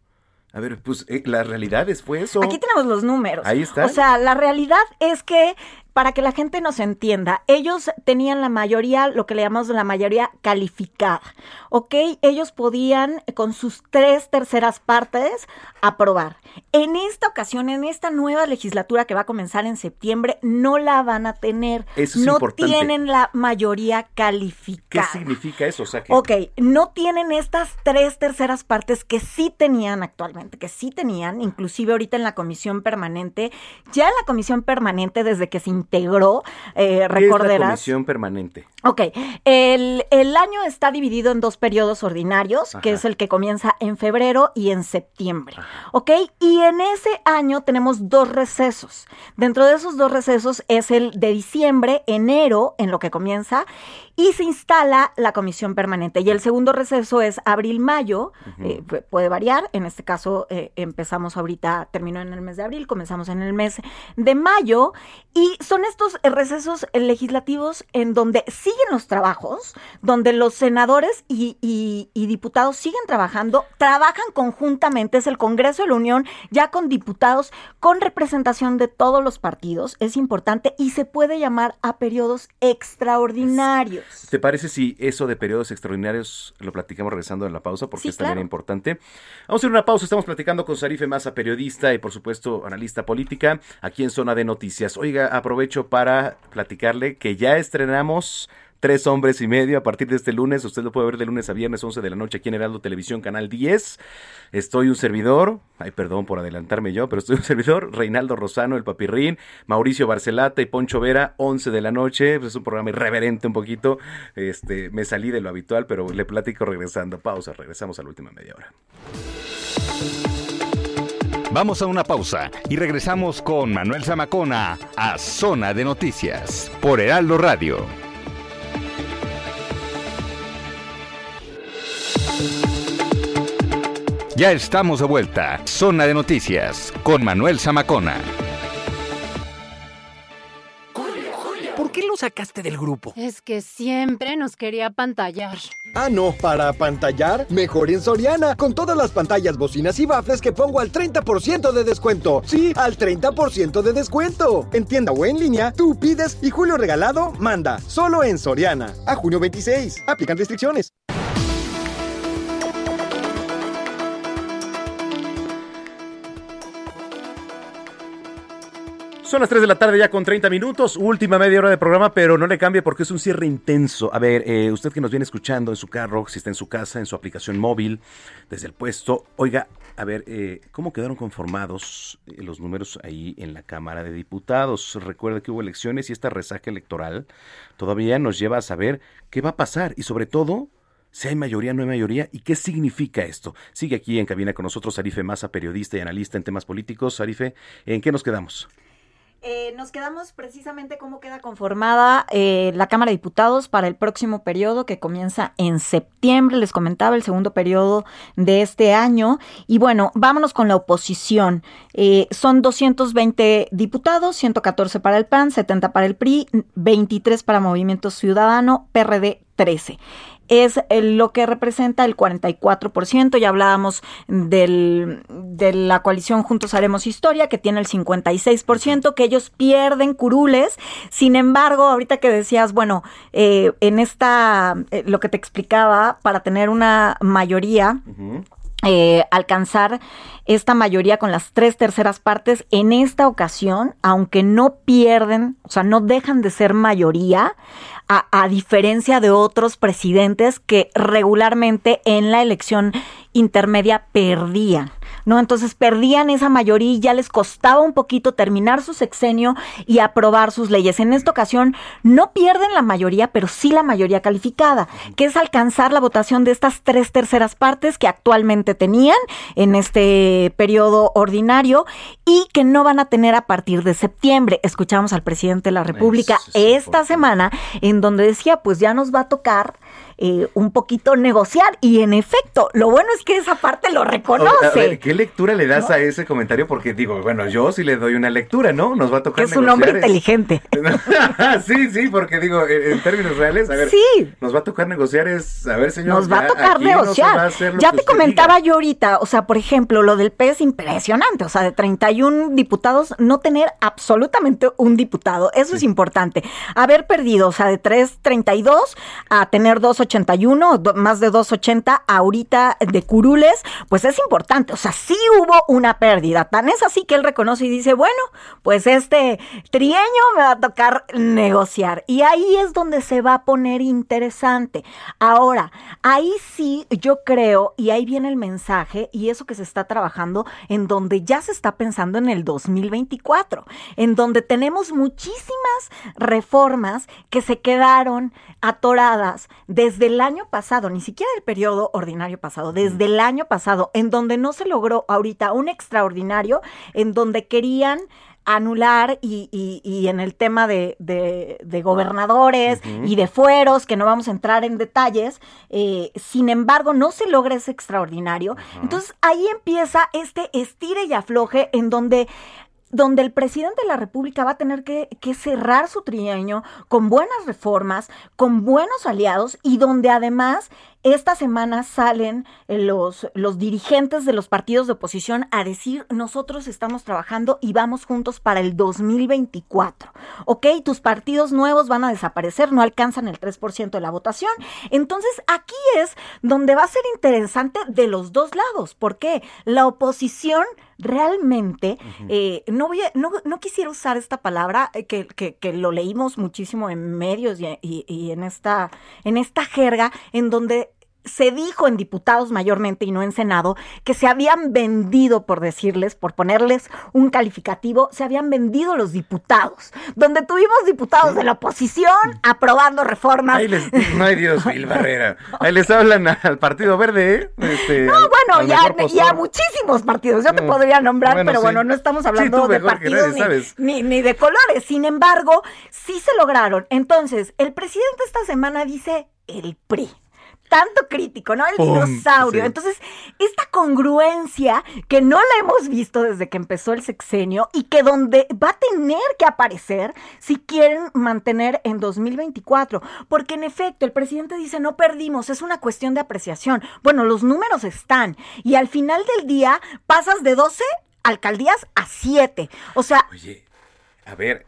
Speaker 2: A ver, pues eh, la realidad es fue eso.
Speaker 19: Aquí tenemos los números.
Speaker 2: Ahí está.
Speaker 19: O sea, la realidad es que para que la gente nos entienda, ellos tenían la mayoría, lo que le llamamos la mayoría calificada, ¿ok? Ellos podían con sus tres terceras partes aprobar. En esta ocasión, en esta nueva legislatura que va a comenzar en septiembre, no la van a tener.
Speaker 2: Eso es
Speaker 19: no
Speaker 2: importante.
Speaker 19: tienen la mayoría calificada.
Speaker 2: ¿Qué significa eso? O sea, que
Speaker 19: Ok, no tienen estas tres terceras partes que sí tenían actualmente, que sí tenían, inclusive ahorita en la comisión permanente, ya en la comisión permanente desde que se integró, eh,
Speaker 2: ¿qué es la
Speaker 19: recordarás.
Speaker 2: comisión permanente?
Speaker 19: Ok, el, el año está dividido en dos periodos ordinarios, que
Speaker 2: Ajá.
Speaker 19: es el que comienza en febrero y en septiembre. Ok, y en ese año tenemos dos recesos. Dentro de esos dos recesos es el de diciembre, enero, en lo que comienza, y se instala la comisión permanente. Y el segundo receso es abril-mayo, eh, pu- puede variar, en este caso eh, empezamos ahorita, terminó en el mes de abril, comenzamos en el mes de mayo, y son estos recesos legislativos en donde siguen los trabajos, donde los senadores y, y- y diputados siguen trabajando, trabajan conjuntamente, es el Congreso de la Unión, ya con diputados, con representación de todos los partidos, es importante, y se puede llamar a periodos extraordinarios.
Speaker 2: ¿Te parece si eso de periodos extraordinarios lo platicamos regresando de la pausa? Porque
Speaker 19: Sí,
Speaker 2: es también
Speaker 19: claro.
Speaker 2: importante. Vamos a hacer una pausa. Estamos platicando con Sarife Massa, periodista y, por supuesto, analista política, aquí en Zona de Noticias. Oiga, aprovecho para platicarle que ya estrenamos Tres hombres y medio a partir de este lunes. Usted lo puede ver de lunes a viernes, 11 de la noche, aquí en Heraldo Televisión, Canal 10. Estoy un servidor, ay, perdón por adelantarme yo, pero estoy un servidor, Reinaldo Rosano, el Papirrín, Mauricio Barcelata y Poncho Vera, 11 de la noche. Es un programa irreverente un poquito. Este, me salí de lo habitual, pero le platico regresando. Pausa, regresamos a la última media hora.
Speaker 1: Vamos a una pausa y regresamos con Manuel Zamacona a Zona de Noticias por Heraldo Radio. Ya estamos de vuelta. Zona de Noticias con Manuel Zamacona.
Speaker 20: ¿Por qué lo sacaste del grupo?
Speaker 8: Es que siempre nos quería pantallar.
Speaker 9: Ah, no, para pantallar, mejor en Soriana, con todas las pantallas, bocinas y bafles que pongo al 30% de descuento. Sí, al 30% de descuento. En tienda o en línea, tú pides y Julio Regalado manda. Solo en Soriana. A junio 26. Aplican restricciones.
Speaker 2: Son las 3 de la tarde ya con 30 minutos, última media hora de programa, pero no le cambie porque es un cierre intenso. A ver, eh, usted que nos viene escuchando en su carro, si está en su casa, en su aplicación móvil, desde el puesto, oiga, a ver, eh, ¿cómo quedaron conformados eh, los números ahí en la Cámara de Diputados? Recuerda que hubo elecciones y esta resaca electoral todavía nos lleva a saber qué va a pasar y sobre todo si hay mayoría, no hay mayoría, y qué significa esto. Sigue aquí en cabina con nosotros Arife Massa, periodista y analista en temas políticos. Arife, ¿en qué nos quedamos?
Speaker 19: Eh, nos quedamos precisamente cómo queda conformada eh, la Cámara de Diputados para el próximo periodo que comienza en septiembre. Les comentaba el segundo periodo de este año. Y bueno, vámonos con la oposición. Eh, son 220 diputados, 114 para el PAN, 70 para el PRI, 23 para Movimiento Ciudadano, PRD 13 es eh, lo que representa el 44%. Ya hablábamos del, de la coalición Juntos Haremos Historia, que tiene el 56%, que ellos pierden curules. Sin embargo, ahorita que decías, bueno, eh, en esta, eh, lo que te explicaba, para tener una mayoría, eh, alcanzar esta mayoría con las tres terceras partes en esta ocasión, aunque no pierden, o sea, no dejan de ser mayoría, a, a diferencia de otros presidentes que regularmente en la elección intermedia perdían. ¿No? Entonces perdían esa mayoría y ya les costaba un poquito terminar su sexenio y aprobar sus leyes. En esta ocasión no pierden la mayoría, pero sí la mayoría calificada, que es alcanzar la votación de estas tres terceras partes que actualmente tenían en este periodo ordinario y que no van a tener a partir de septiembre. Escuchamos al presidente de la República esta semana en donde decía, pues ya nos va a tocar eh, un poquito negociar y en efecto, lo bueno es que esa parte lo reconoce.
Speaker 2: A ver, ¿qué ¿qué lectura le das a ese comentario? Porque digo, bueno, yo sí le doy una lectura, ¿no? Nos va a tocar
Speaker 19: Es un hombre inteligente.
Speaker 2: sí, sí, porque digo, en, términos reales, a ver,
Speaker 19: sí.
Speaker 2: nos va a tocar negociar es, a ver, señor.
Speaker 19: Nos va a tocar negociar. ya te comentaba yo ahorita, o sea, por ejemplo, lo del P es impresionante, o sea, de 31 diputados, no tener absolutamente un diputado, eso es importante. Haber perdido, o sea, de 3.32 a tener 2.81, más de 2.80 ahorita de curules, pues es importante, o sea, sí hubo una pérdida, tan es así que él reconoce y dice, bueno, pues este trienio me va a tocar negociar. Y ahí es donde se va a poner interesante. Ahora, ahí sí yo creo, y ahí viene el mensaje, y eso que se está trabajando, en donde ya se está pensando en el 2024, en donde tenemos muchísimas reformas que se quedaron atoradas desde el año pasado, ni siquiera el periodo ordinario pasado, desde el año pasado, en donde no se logró ahorita un extraordinario, en donde querían anular y, y, en el tema de, de, gobernadores y de fueros, que no vamos a entrar en detalles, eh, sin embargo no se logra ese extraordinario. Entonces ahí empieza este estire y afloje en donde donde el presidente de la República va a tener que, cerrar su trienio con buenas reformas, con buenos aliados y donde además esta semana salen eh, los, los dirigentes de los partidos de oposición a decir nosotros estamos trabajando y vamos juntos para el 2024. ¿Ok? Tus partidos nuevos van a desaparecer, no alcanzan el 3% de la votación. Entonces aquí es donde va a ser interesante de los dos lados. ¿Por qué? La oposición realmente, eh, no, voy no, no, quisiera usar esta palabra, eh, que, que, lo leímos muchísimo en medios y, y, en, esta, en esta jerga, en donde se dijo en diputados mayormente y no en Senado que se habían vendido, por decirles, por ponerles un calificativo, se habían vendido los diputados, donde tuvimos diputados de la oposición aprobando reformas.
Speaker 2: Ahí les, no hay Dios, Phil Barrera. Ahí les hablan al Partido Verde, ¿eh? Este,
Speaker 19: no, bueno, ya, muchísimos partidos, yo te podría nombrar, pero bueno, no estamos hablando de partidos ni, ni de colores. Sin embargo, sí se lograron. Entonces, el presidente esta semana dice el PRI tanto crítico, ¿no? El dinosaurio. Entonces, esta congruencia que no la hemos visto desde que empezó el sexenio y que donde va a tener que aparecer si quieren mantener en 2024. Porque en efecto, el presidente dice, no perdimos, es una cuestión de apreciación. Bueno, los números están y al final del día pasas de 12 alcaldías a 7. O sea...
Speaker 2: Oye, a ver,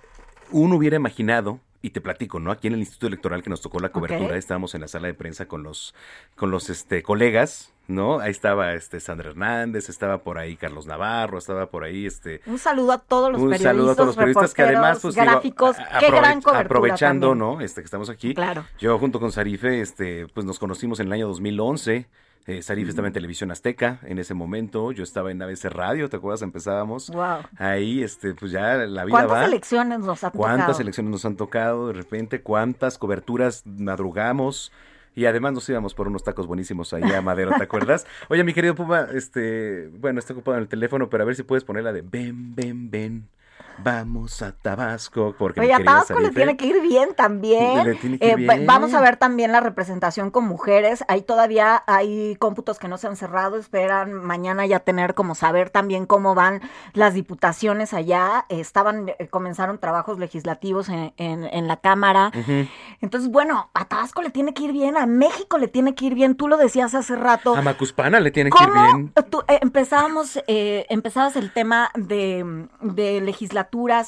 Speaker 2: uno hubiera imaginado y te platico, ¿no? Aquí en el Instituto Electoral que nos tocó la cobertura, estábamos en la sala de prensa con los, con los este, colegas, ¿no? Ahí estaba este Sandra Hernández, estaba por ahí Carlos Navarro, estaba por ahí este
Speaker 19: Un saludo a todos los un periodistas, saludo a todos los periodistas que además pues, gráficos, qué gran cobertura
Speaker 2: aprovechando, ¿no? Este que estamos aquí. Claro. Yo junto con Sarife este pues nos conocimos en el año 2011 eh, Sarif estaba en Televisión Azteca en ese momento. Yo estaba en ABC Radio, ¿te acuerdas? Empezábamos. Wow. Ahí, este, pues ya la vida
Speaker 19: ¿Cuántas elecciones nos han
Speaker 2: tocado? ¿Cuántas elecciones nos han tocado de repente? ¿Cuántas coberturas madrugamos? Y además nos íbamos por unos tacos buenísimos allá a Madero, ¿te acuerdas? Oye, mi querido Puma, este, bueno, está ocupado en el teléfono, pero a ver si puedes poner la de ven, ven, ven. Vamos a Tabasco. Porque
Speaker 19: Oye, a Tabasco le tiene que ir bien también. Eh, vamos a ver también la representación con mujeres. Ahí todavía hay cómputos que no se han cerrado. Esperan mañana ya tener como saber también cómo van las diputaciones allá. estaban, eh, comenzaron trabajos legislativos en, en, la Cámara. Entonces, bueno, a Tabasco le tiene que ir bien, a México le tiene que ir bien. Tú lo decías hace rato.
Speaker 2: A Macuspana le tiene que ir bien.
Speaker 19: Tú, eh, empezábamos, empezabas el tema de, de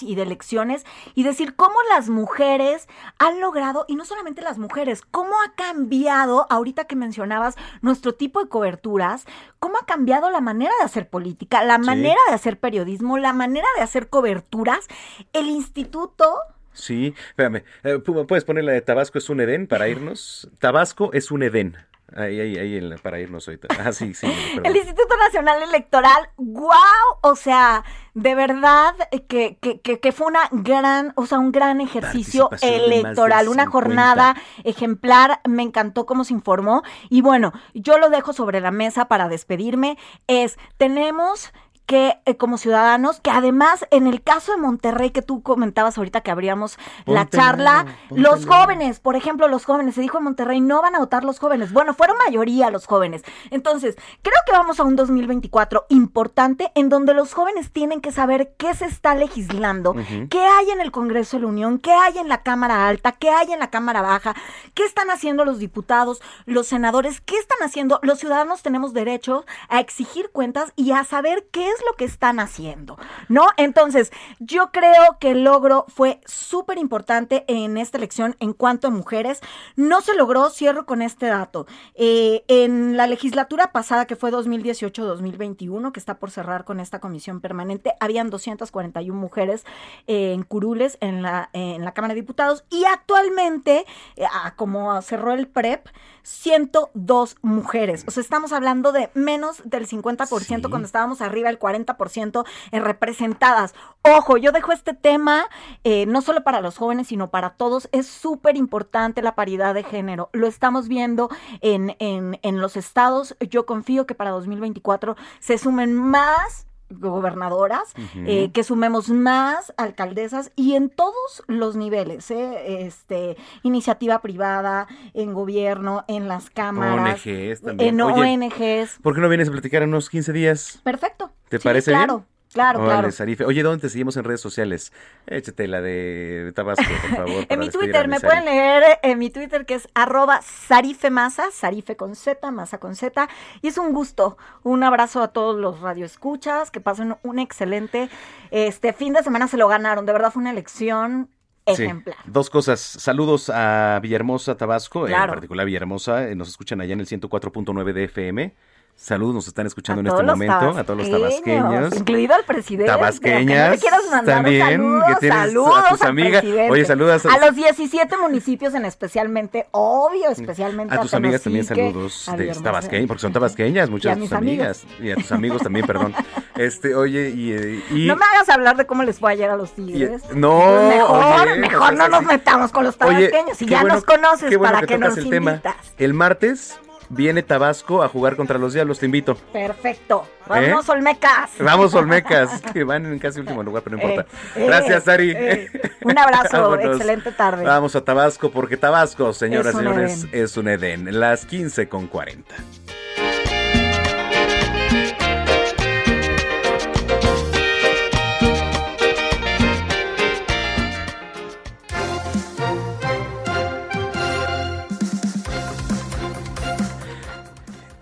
Speaker 19: y de elecciones y decir cómo las mujeres han logrado, y no solamente las mujeres, cómo ha cambiado, ahorita que mencionabas nuestro tipo de coberturas, cómo ha cambiado la manera de hacer política, la manera de hacer periodismo, la manera de hacer coberturas. El instituto...
Speaker 2: Sí, espérame, eh, ¿puedes ponerle de Tabasco es un Edén para irnos? Tabasco es un Edén. Ahí, ahí, ahí, para irnos ahorita. Ah, sí, sí.
Speaker 19: El Instituto Nacional Electoral, wow, o sea, de verdad que, que, que, fue una gran, o sea, un gran ejercicio electoral, una jornada ejemplar, me encantó cómo se informó y bueno, yo lo dejo sobre la mesa para despedirme, es, tenemos que eh, como ciudadanos, que además en el caso de Monterrey que tú comentabas ahorita que abríamos la charla, los jóvenes, por ejemplo, los jóvenes, se dijo en Monterrey, no van a votar los jóvenes. Bueno, fueron mayoría los jóvenes. Entonces, creo que vamos a un 2024 importante en donde los jóvenes tienen que saber qué se está legislando, qué hay en el Congreso de la Unión, qué hay en la Cámara Alta, qué hay en la Cámara Baja, qué están haciendo los diputados, los senadores, qué están haciendo. Los ciudadanos tenemos derecho a exigir cuentas y a saber qué es lo que están haciendo, ¿no? Entonces, yo creo que el logro fue súper importante en esta elección en cuanto a mujeres. No se logró, cierro con este dato. Eh, en la legislatura pasada, que fue 2018-2021, que está por cerrar con esta comisión permanente, habían 241 mujeres eh, en curules en la, en la Cámara de Diputados y actualmente, eh, como cerró el PREP, 102 mujeres. O sea, estamos hablando de menos del 50% cuando estábamos arriba del 40% en representadas. Ojo, yo dejo este tema eh, no solo para los jóvenes, sino para todos. Es súper importante la paridad de género. Lo estamos viendo en, en, en los estados. Yo confío que para 2024 se sumen más gobernadoras, eh, que sumemos más alcaldesas y en todos los niveles, ¿eh? este, iniciativa privada, en gobierno, en las cámaras,
Speaker 2: ONGs también.
Speaker 19: en ONGs.
Speaker 2: ¿Por qué no vienes a platicar en unos 15 días?
Speaker 19: Perfecto.
Speaker 2: ¿Te parece
Speaker 19: claro. Claro, claro.
Speaker 2: Oye, ¿dónde te seguimos en redes sociales? Échate la de Tabasco, por favor.
Speaker 19: en mi Twitter, me pueden leer en mi Twitter que es arroba sarifemasa, sarife con Z, masa con Z. Y es un gusto. Un abrazo a todos los radioescuchas, que pasen un excelente este fin de semana, se lo ganaron. De verdad fue una elección Ejemplar.
Speaker 2: Dos cosas. Saludos a Villahermosa, Tabasco, en particular Villahermosa. Eh, nos escuchan allá en el 104.9 de FM. Saludos, nos están escuchando en este momento a todos los tabasqueños.
Speaker 19: Incluido al presidente.
Speaker 2: Tabasqueñas. también.
Speaker 19: Saludos,
Speaker 2: que tienes
Speaker 19: saludos
Speaker 2: a tus amigas. Oye, saludas
Speaker 19: a, los 17 municipios en especialmente, obvio, especialmente
Speaker 2: a tus amigas también saludos de tabasqueñas, porque son tabasqueñas, muchas de tus amigas. Y a tus amigos también, perdón. Este, oye, y, y,
Speaker 19: No me hagas hablar de cómo les fue ayer a los tigres.
Speaker 2: no,
Speaker 19: mejor, mejor no nos metamos con los tabasqueños. Si ya nos conoces, para que, nos el invitas. Tema.
Speaker 2: El martes viene Tabasco a jugar contra los Diablos, te invito.
Speaker 19: Perfecto. Vamos, ¿Eh? Olmecas.
Speaker 2: Vamos, Olmecas, que van en casi último lugar, pero no importa. Eh, Gracias, Ari.
Speaker 19: Eh, un abrazo, excelente tarde.
Speaker 2: Vamos a Tabasco, porque Tabasco, señoras y señores, es un Edén. Las 15 con 40.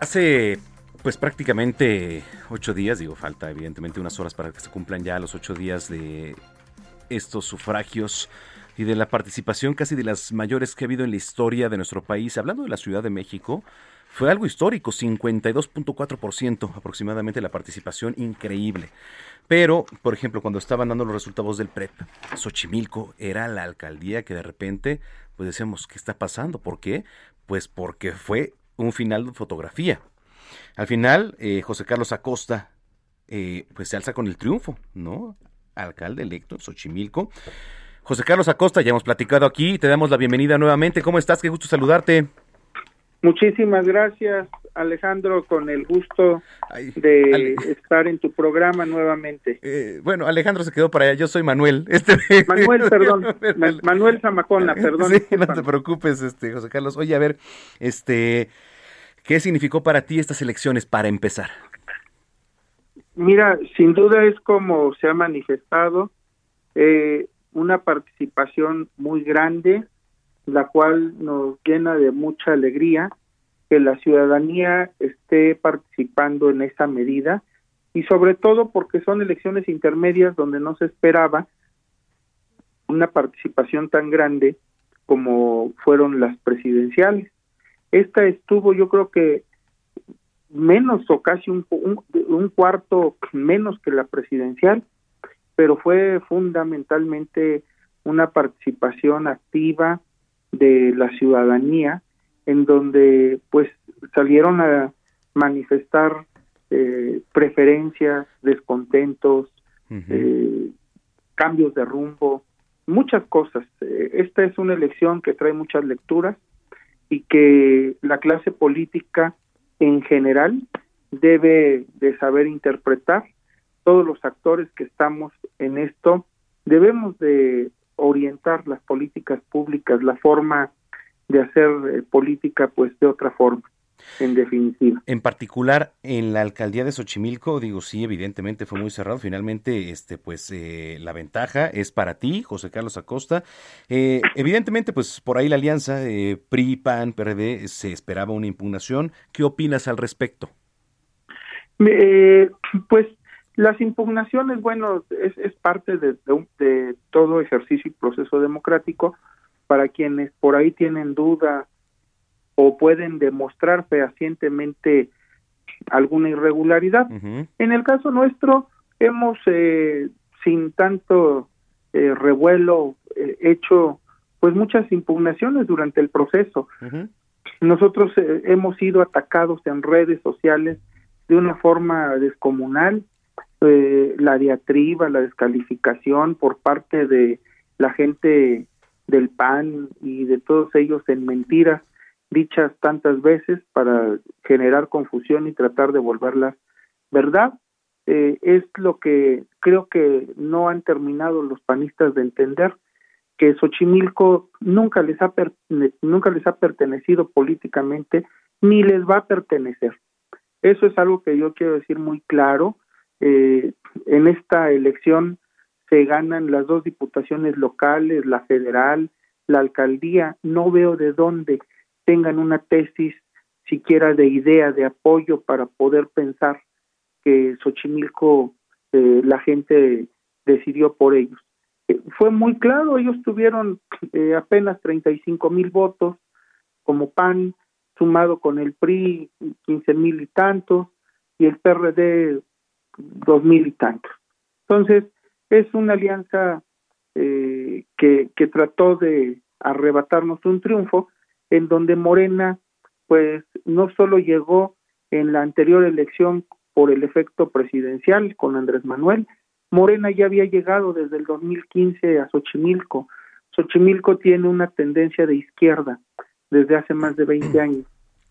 Speaker 2: Hace pues prácticamente ocho días, digo, falta evidentemente unas horas para que se cumplan ya los ocho días de estos sufragios y de la participación casi de las mayores que ha habido en la historia de nuestro país. Hablando de la Ciudad de México, fue algo histórico, 52.4% aproximadamente la participación, increíble. Pero, por ejemplo, cuando estaban dando los resultados del PREP, Xochimilco era la alcaldía que de repente, pues decíamos, ¿qué está pasando? ¿Por qué? Pues porque fue un final de fotografía. Al final, eh, José Carlos Acosta, eh, pues se alza con el triunfo, ¿no? Alcalde electo, Xochimilco. José Carlos Acosta, ya hemos platicado aquí, te damos la bienvenida nuevamente. ¿Cómo estás? Qué gusto saludarte.
Speaker 21: Muchísimas gracias, Alejandro, con el gusto de estar en tu programa nuevamente.
Speaker 2: Eh, bueno, Alejandro se quedó para allá, yo soy Manuel. Este...
Speaker 21: Manuel, perdón, Manuel Zamacona, perdón.
Speaker 2: Sí, no te preocupes, este, José Carlos. Oye, a ver, este, ¿qué significó para ti estas elecciones para empezar?
Speaker 21: Mira, sin duda es como se ha manifestado eh, una participación muy grande, la cual nos llena de mucha alegría que la ciudadanía esté participando en esa medida y sobre todo porque son elecciones intermedias donde no se esperaba una participación tan grande como fueron las presidenciales. Esta estuvo yo creo que menos o casi un, un, cuarto menos que la presidencial, pero fue fundamentalmente una participación activa, de la ciudadanía en donde pues salieron a manifestar eh, preferencias, descontentos, eh, cambios de rumbo, muchas cosas. Eh, esta es una elección que trae muchas lecturas y que la clase política en general debe de saber interpretar todos los actores que estamos en esto, debemos de orientar las políticas públicas, la forma de hacer eh, política, pues de otra forma en definitiva.
Speaker 2: En particular, en la alcaldía de Xochimilco, digo, sí, evidentemente fue muy cerrado. Finalmente, este, pues, eh, la ventaja es para ti, José Carlos Acosta. Eh, evidentemente, pues, por ahí la alianza eh, PRI, PAN, PRD, se esperaba una impugnación. ¿Qué opinas al respecto?
Speaker 21: pues, las impugnaciones, bueno, es, es parte de, de todo ejercicio y proceso democrático. Para quienes por ahí tienen duda o pueden demostrar fehacientemente alguna irregularidad. En el caso nuestro, hemos, eh, sin tanto eh, revuelo, eh, hecho pues muchas impugnaciones durante el proceso. Nosotros hemos sido atacados en redes sociales de una forma descomunal, la diatriba, la descalificación por parte de la gente del PAN y de todos ellos en mentiras dichas tantas veces para generar confusión y tratar de volverlas verdad. Eh, es lo que creo que no han terminado los panistas de entender que Xochimilco nunca les ha nunca les ha pertenecido políticamente ni les va a pertenecer. Eso es algo que yo quiero decir muy claro. Eh, en esta elección se ganan las dos diputaciones locales, la federal, la alcaldía. No veo de dónde tengan una tesis siquiera de idea, de apoyo para poder pensar que Xochimilco eh, la gente decidió por ellos. Eh, fue muy claro, ellos tuvieron eh, apenas 35 mil votos como PAN, sumado con el PRI 15 mil y tantos, y el PRD dos mil y tantos. Entonces, es una alianza que, que trató de arrebatarnos un triunfo, en donde Morena pues no solo llegó en la anterior elección por el efecto presidencial con Andrés Manuel, Morena ya había llegado desde el 2015 a Xochimilco. Xochimilco tiene una tendencia de izquierda desde hace más de 20 años.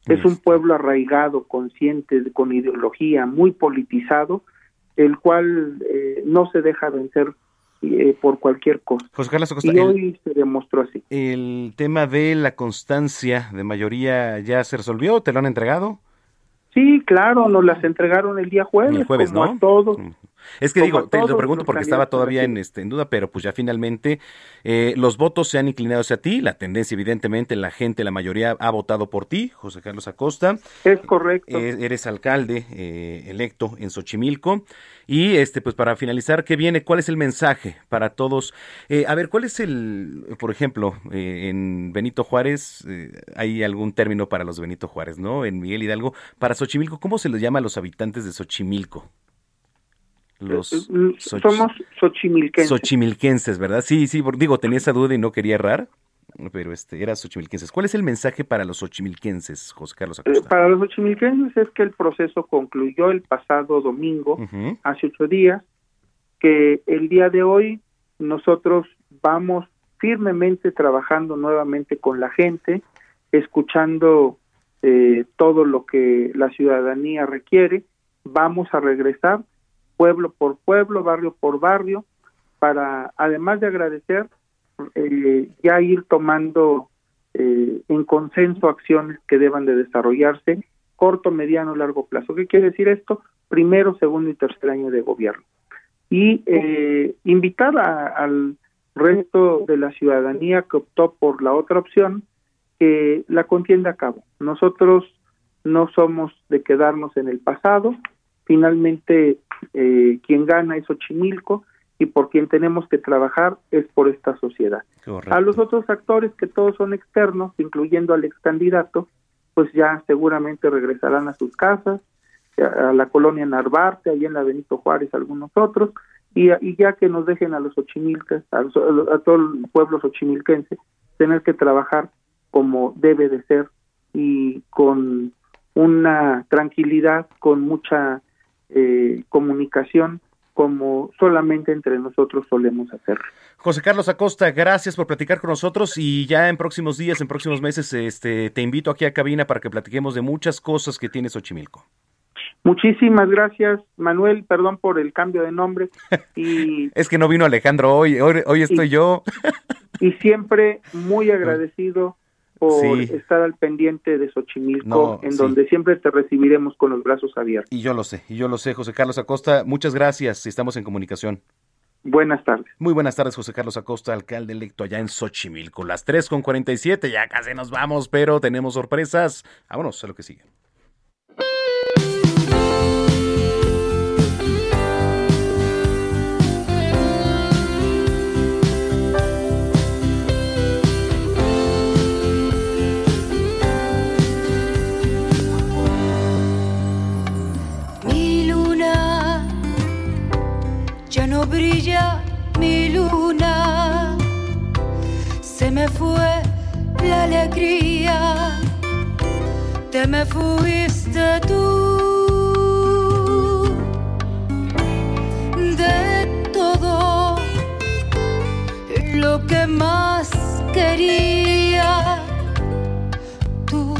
Speaker 21: Es un pueblo arraigado, consciente, con ideología, muy politizado, el cual eh, no se deja vencer eh, por cualquier cosa.
Speaker 2: José Carlos
Speaker 21: y hoy se demostró así.
Speaker 2: ¿El tema de la constancia de mayoría ya se resolvió? ¿Te lo han entregado?
Speaker 21: Sí, claro, nos las entregaron el día jueves. El jueves, ¿no? todos.
Speaker 2: Es que digo, te lo pregunto porque estaba todavía en, este, en duda, pero pues ya finalmente eh, los votos se han inclinado hacia ti, la tendencia evidentemente, la gente, la mayoría ha votado por ti, José Carlos Acosta.
Speaker 21: Es correcto.
Speaker 2: Eh, eres alcalde eh, electo en Xochimilco. Y este, pues para finalizar, ¿qué viene? ¿Cuál es el mensaje para todos? a ver, ¿cuál es el, por ejemplo, en Benito Juárez, hay algún término para los Benito Juárez, ¿no? En Miguel Hidalgo, para Xochimilco, ¿cómo se les llama a los habitantes de Xochimilco?
Speaker 21: Los eh, mm, Somos xochimilquenses.
Speaker 2: Xochimilquenses, ¿verdad? Sí, sí, digo, tenía esa duda y no quería errar, pero este, era xochimilquenses. ¿Cuál es el mensaje para los xochimilquenses, José Carlos
Speaker 21: eh, para los xochimilquenses es que el proceso concluyó el pasado domingo, hace ocho días, que el día de hoy nosotros vamos firmemente trabajando nuevamente con la gente, escuchando eh, todo lo que la ciudadanía requiere, vamos a regresar pueblo por pueblo, barrio por barrio, para, además de agradecer, eh, ya ir tomando eh, en consenso acciones que deban de desarrollarse corto, mediano, largo plazo. ¿Qué quiere decir esto? Primero, segundo y tercer año de gobierno. Y eh, invitar al resto de la ciudadanía que optó por la otra opción que la contienda a cabo. Nosotros no somos de quedarnos en el pasado, finalmente eh, quien gana es Ochimilco y por quien tenemos que trabajar es por esta sociedad. A los otros actores que todos son externos, incluyendo al ex candidato, pues ya seguramente regresarán a sus casas, a la colonia Narvarte, allí en la Benito Juárez, algunos otros, y, ya que nos dejen a los ochimilcas, a, a, todo el pueblo xochimilquense, tener que trabajar como debe de ser y con una tranquilidad, con mucha eh, comunicación como solamente entre nosotros solemos hacer.
Speaker 2: José Carlos Acosta, gracias por platicar con nosotros y ya en próximos días, en próximos meses, este, te invito aquí a cabina para que platiquemos de muchas cosas que tiene Xochimilco.
Speaker 21: Muchísimas gracias, Manuel. Perdón por el cambio de nombre. Y,
Speaker 2: es que no vino Alejandro hoy, hoy, estoy yo.
Speaker 21: y siempre muy agradecido por estar al pendiente de Xochimilco, en donde siempre te recibiremos con los brazos abiertos.
Speaker 2: Y yo lo sé, y yo lo sé, José Carlos Acosta. Muchas gracias, estamos en comunicación.
Speaker 21: Buenas tardes.
Speaker 2: Muy buenas tardes, José Carlos Acosta, alcalde electo allá en Xochimilco. Las 3 con 47, ya casi nos vamos, pero tenemos sorpresas. Vámonos a lo que sigue.
Speaker 22: Brilla mi luna, se me fue la alegría, te me fuiste tú de todo lo que más quería. Tú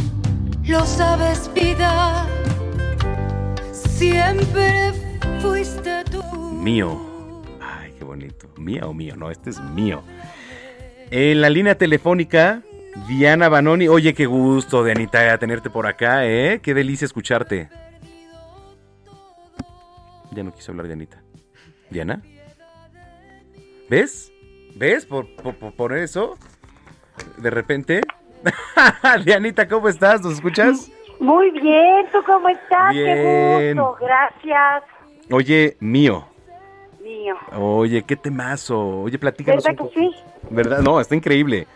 Speaker 22: lo sabes, vida, siempre fuiste tú.
Speaker 2: Mío. Mía o mío, no, este es mío. En la línea telefónica, Diana Banoni. Oye, qué gusto, Dianita, tenerte por acá, ¿eh? Qué delicia escucharte. Ya no quiso hablar Dianita. ¿Diana? ¿Ves? ¿Ves? Por, por, eso. De repente. Dianita, ¿cómo estás? ¿Nos escuchas?
Speaker 23: Muy bien, ¿tú cómo estás? Qué gusto, gracias.
Speaker 2: Oye, mío,
Speaker 23: mío.
Speaker 2: Oye, qué temazo. Oye, platícanos
Speaker 23: ¿Verdad que sí?
Speaker 2: ¿Verdad? No, está increíble.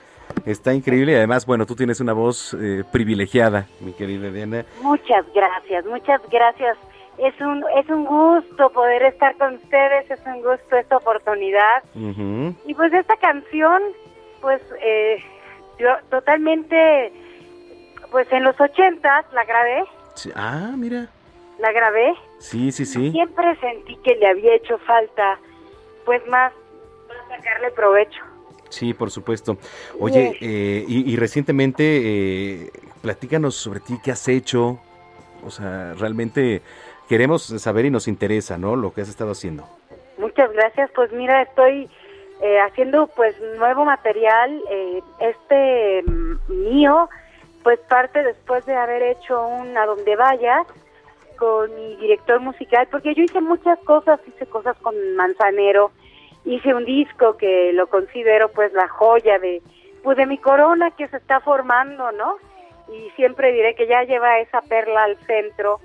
Speaker 2: Está increíble y además, bueno, tú tienes una voz eh, privilegiada, mi querida Diana.
Speaker 23: Muchas gracias, muchas gracias. Es un, es un gusto poder estar con ustedes, es un gusto esta oportunidad. Y pues esta canción, pues eh, yo totalmente, pues en los ochentas la grabé.
Speaker 2: Ah, mira
Speaker 23: la grabé.
Speaker 2: Sí, sí, sí.
Speaker 23: Siempre sentí que le había hecho falta, pues más, más sacarle provecho.
Speaker 2: Sí, por supuesto. Oye, eh, y, recientemente, eh, platícanos sobre ti, qué has hecho. O sea, realmente queremos saber y nos interesa, ¿no? Lo que has estado haciendo.
Speaker 23: Muchas gracias. Pues mira, estoy eh, haciendo pues nuevo material. este mm, mío, pues parte después de haber hecho un A Donde Vayas con mi director musical, porque yo hice muchas cosas, hice cosas con Manzanero, hice un disco que lo considero pues la joya de, pues de mi corona que se está formando, ¿no? Y siempre diré que ya lleva esa perla al centro,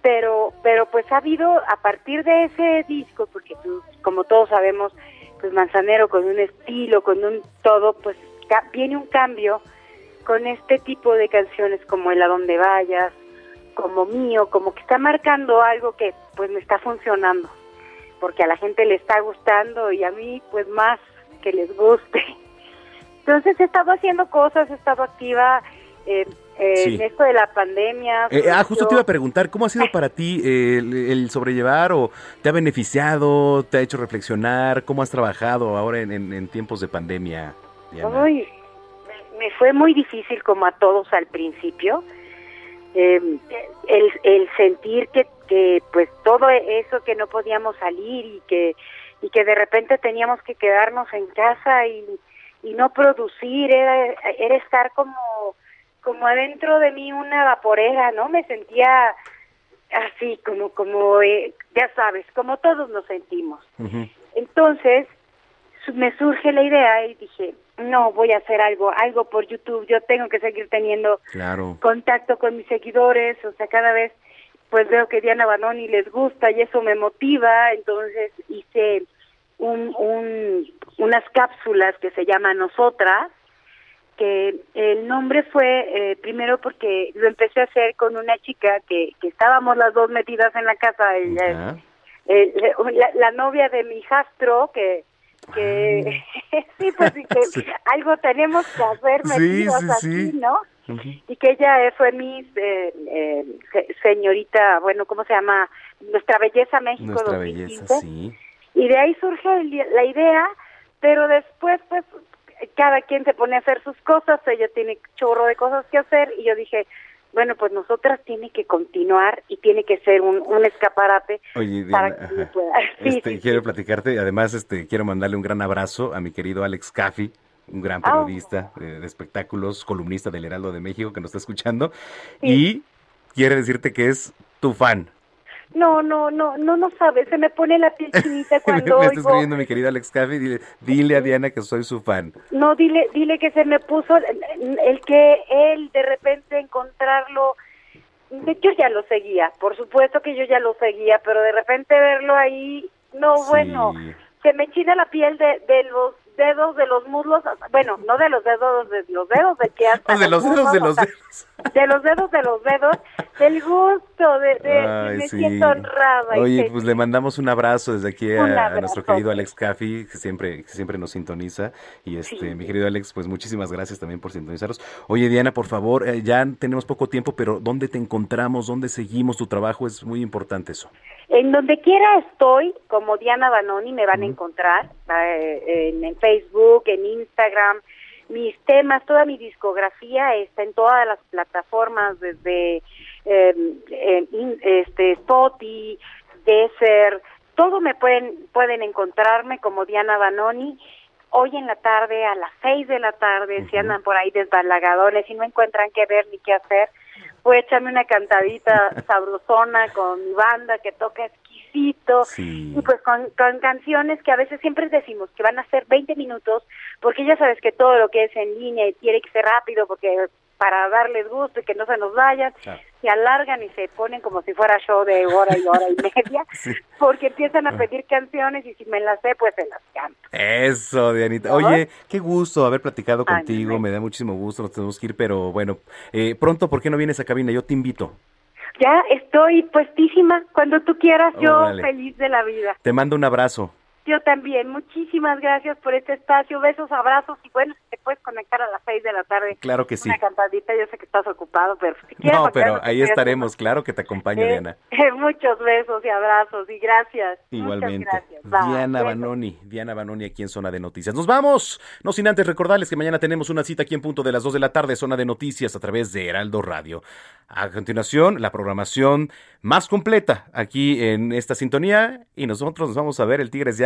Speaker 23: pero, pero pues ha habido a partir de ese disco, porque pues, como todos sabemos, pues Manzanero con un estilo, con un todo, pues viene un cambio con este tipo de canciones como El A Donde Vayas, como mío, como que está marcando algo que pues me está funcionando, porque a la gente le está gustando y a mí pues más que les guste. Entonces he estado haciendo cosas, he estado activa eh, eh, en esto de la pandemia.
Speaker 2: Eh, ah, justo te iba a preguntar, ¿cómo ha sido para ti el, sobrellevar o te ha beneficiado, te ha hecho reflexionar? ¿Cómo has trabajado ahora en, tiempos de pandemia?
Speaker 23: me fue muy difícil como a todos al principio eh, el, el sentir que, que pues todo eso que no podíamos salir y que y que de repente teníamos que quedarnos en casa y, y no producir era, era estar como como adentro de mí una vaporera no me sentía así como como eh, ya sabes como todos nos sentimos. Entonces me surge la idea y dije no voy a hacer algo, algo por YouTube, yo tengo que seguir teniendo contacto con mis seguidores, o sea, cada vez pues veo que Diana Banoni les gusta y eso me motiva, entonces hice un, un, unas cápsulas que se llaman Nosotras, que el nombre fue eh, primero porque lo empecé a hacer con una chica que, que estábamos las dos metidas en la casa, ella, eh, la, la, novia de mi hijastro, que que sí, pues que algo tenemos que hacer metidos así, ¿no? Y que ella fue mi eh, eh, señorita, bueno, ¿cómo se llama? Nuestra Belleza México
Speaker 2: Nuestra Belleza, sí.
Speaker 23: Y de ahí surge la idea, pero después, pues, cada quien se pone a hacer sus cosas, ella tiene chorro de cosas que hacer, y yo dije, bueno, pues nosotras tiene que continuar y tiene que ser un, un escaparate
Speaker 2: Oye,
Speaker 23: para
Speaker 2: Diana,
Speaker 23: que
Speaker 2: ajá.
Speaker 23: pueda. Sí,
Speaker 2: Este,
Speaker 23: sí,
Speaker 2: quiero platicarte, además este, quiero mandarle un gran abrazo a mi querido Alex Caffi, un gran
Speaker 23: Ah.
Speaker 2: periodista de, de espectáculos, columnista del Heraldo de México que nos está escuchando, y quiere decirte que es tu fan.
Speaker 23: No, no, no, no, no sabes, se me pone la piel chinita cuando
Speaker 2: me está escribiendo mi querido Alex Caffi, dile, dile a Diana que soy su fan.
Speaker 23: No, dile, dile que se me puso el, el que él de repente encontrarlo. Yo ya lo seguía, por supuesto que yo ya lo seguía, pero de repente verlo ahí, no, bueno, se me china la piel de, de los dedos de los muslos, bueno, no de los dedos de los dedos de que hasta
Speaker 2: de los dedos de los dedos.
Speaker 23: de los dedos de los dedos, del gusto, de, de
Speaker 2: Ay,
Speaker 23: me
Speaker 2: sí.
Speaker 23: siento honrada.
Speaker 2: Oye, pues le mandamos un abrazo desde aquí a, nuestro querido Alex Caffi, que siempre, que siempre nos sintoniza. Y este, mi querido Alex, pues muchísimas gracias también por sintonizarnos. Oye, Diana, por favor, eh, ya tenemos poco tiempo, pero ¿dónde te encontramos? ¿Dónde seguimos tu trabajo? Es muy importante eso.
Speaker 23: En donde quiera estoy, como Diana Banoni, me van a encontrar eh, en, en Facebook, en Instagram. Mis temas, toda mi discografía está en todas las plataformas, desde eh, en in- este, Spotify, Deezer, todo me pueden pueden encontrarme como Diana Banoni. Hoy en la tarde, a las seis de la tarde, si andan por ahí desbalagadores y no encuentran qué ver ni qué hacer, voy a echarme una cantadita sabrosona con mi banda que toca y pues con, con canciones que a veces siempre decimos que van a ser 20 minutos porque ya sabes que todo lo que es en línea y tiene que ser rápido porque para darles gusto y que no se nos vayan se alargan y se ponen como si fuera show de hora y hora y media porque empiezan a pedir canciones y si me las sé pues se las canto
Speaker 2: Eso, Dianita.
Speaker 23: ¿No?
Speaker 2: Oye, qué gusto haber platicado
Speaker 23: Ay,
Speaker 2: contigo. Me da muchísimo gusto. Nos tenemos que ir, pero bueno, eh, pronto, ¿por qué no vienes a cabina? Yo te invito.
Speaker 23: Ya estoy puestísima cuando tú quieras yo
Speaker 2: Órale.
Speaker 23: feliz de la vida
Speaker 2: Te mando un abrazo.
Speaker 23: Yo también. Muchísimas gracias por este espacio. Besos, abrazos y bueno, si te puedes conectar a las seis de la tarde.
Speaker 2: Claro que sí.
Speaker 23: Una cantadita. Yo sé que estás ocupado, pero si quieres.
Speaker 2: No, pero ahí estaremos. Claro que te acompaño, Diana.
Speaker 23: Eh, muchos besos y abrazos y gracias.
Speaker 2: Igualmente.
Speaker 23: Muchas gracias.
Speaker 2: Diana Banoni, Diana Banoni aquí en Zona de Noticias. Nos vamos. No sin antes recordarles que mañana tenemos una cita aquí en punto de las 2 de la tarde, Zona de Noticias a través de Heraldo Radio. A continuación, la programación más completa aquí en esta sintonía y nosotros nos vamos a ver el Tigres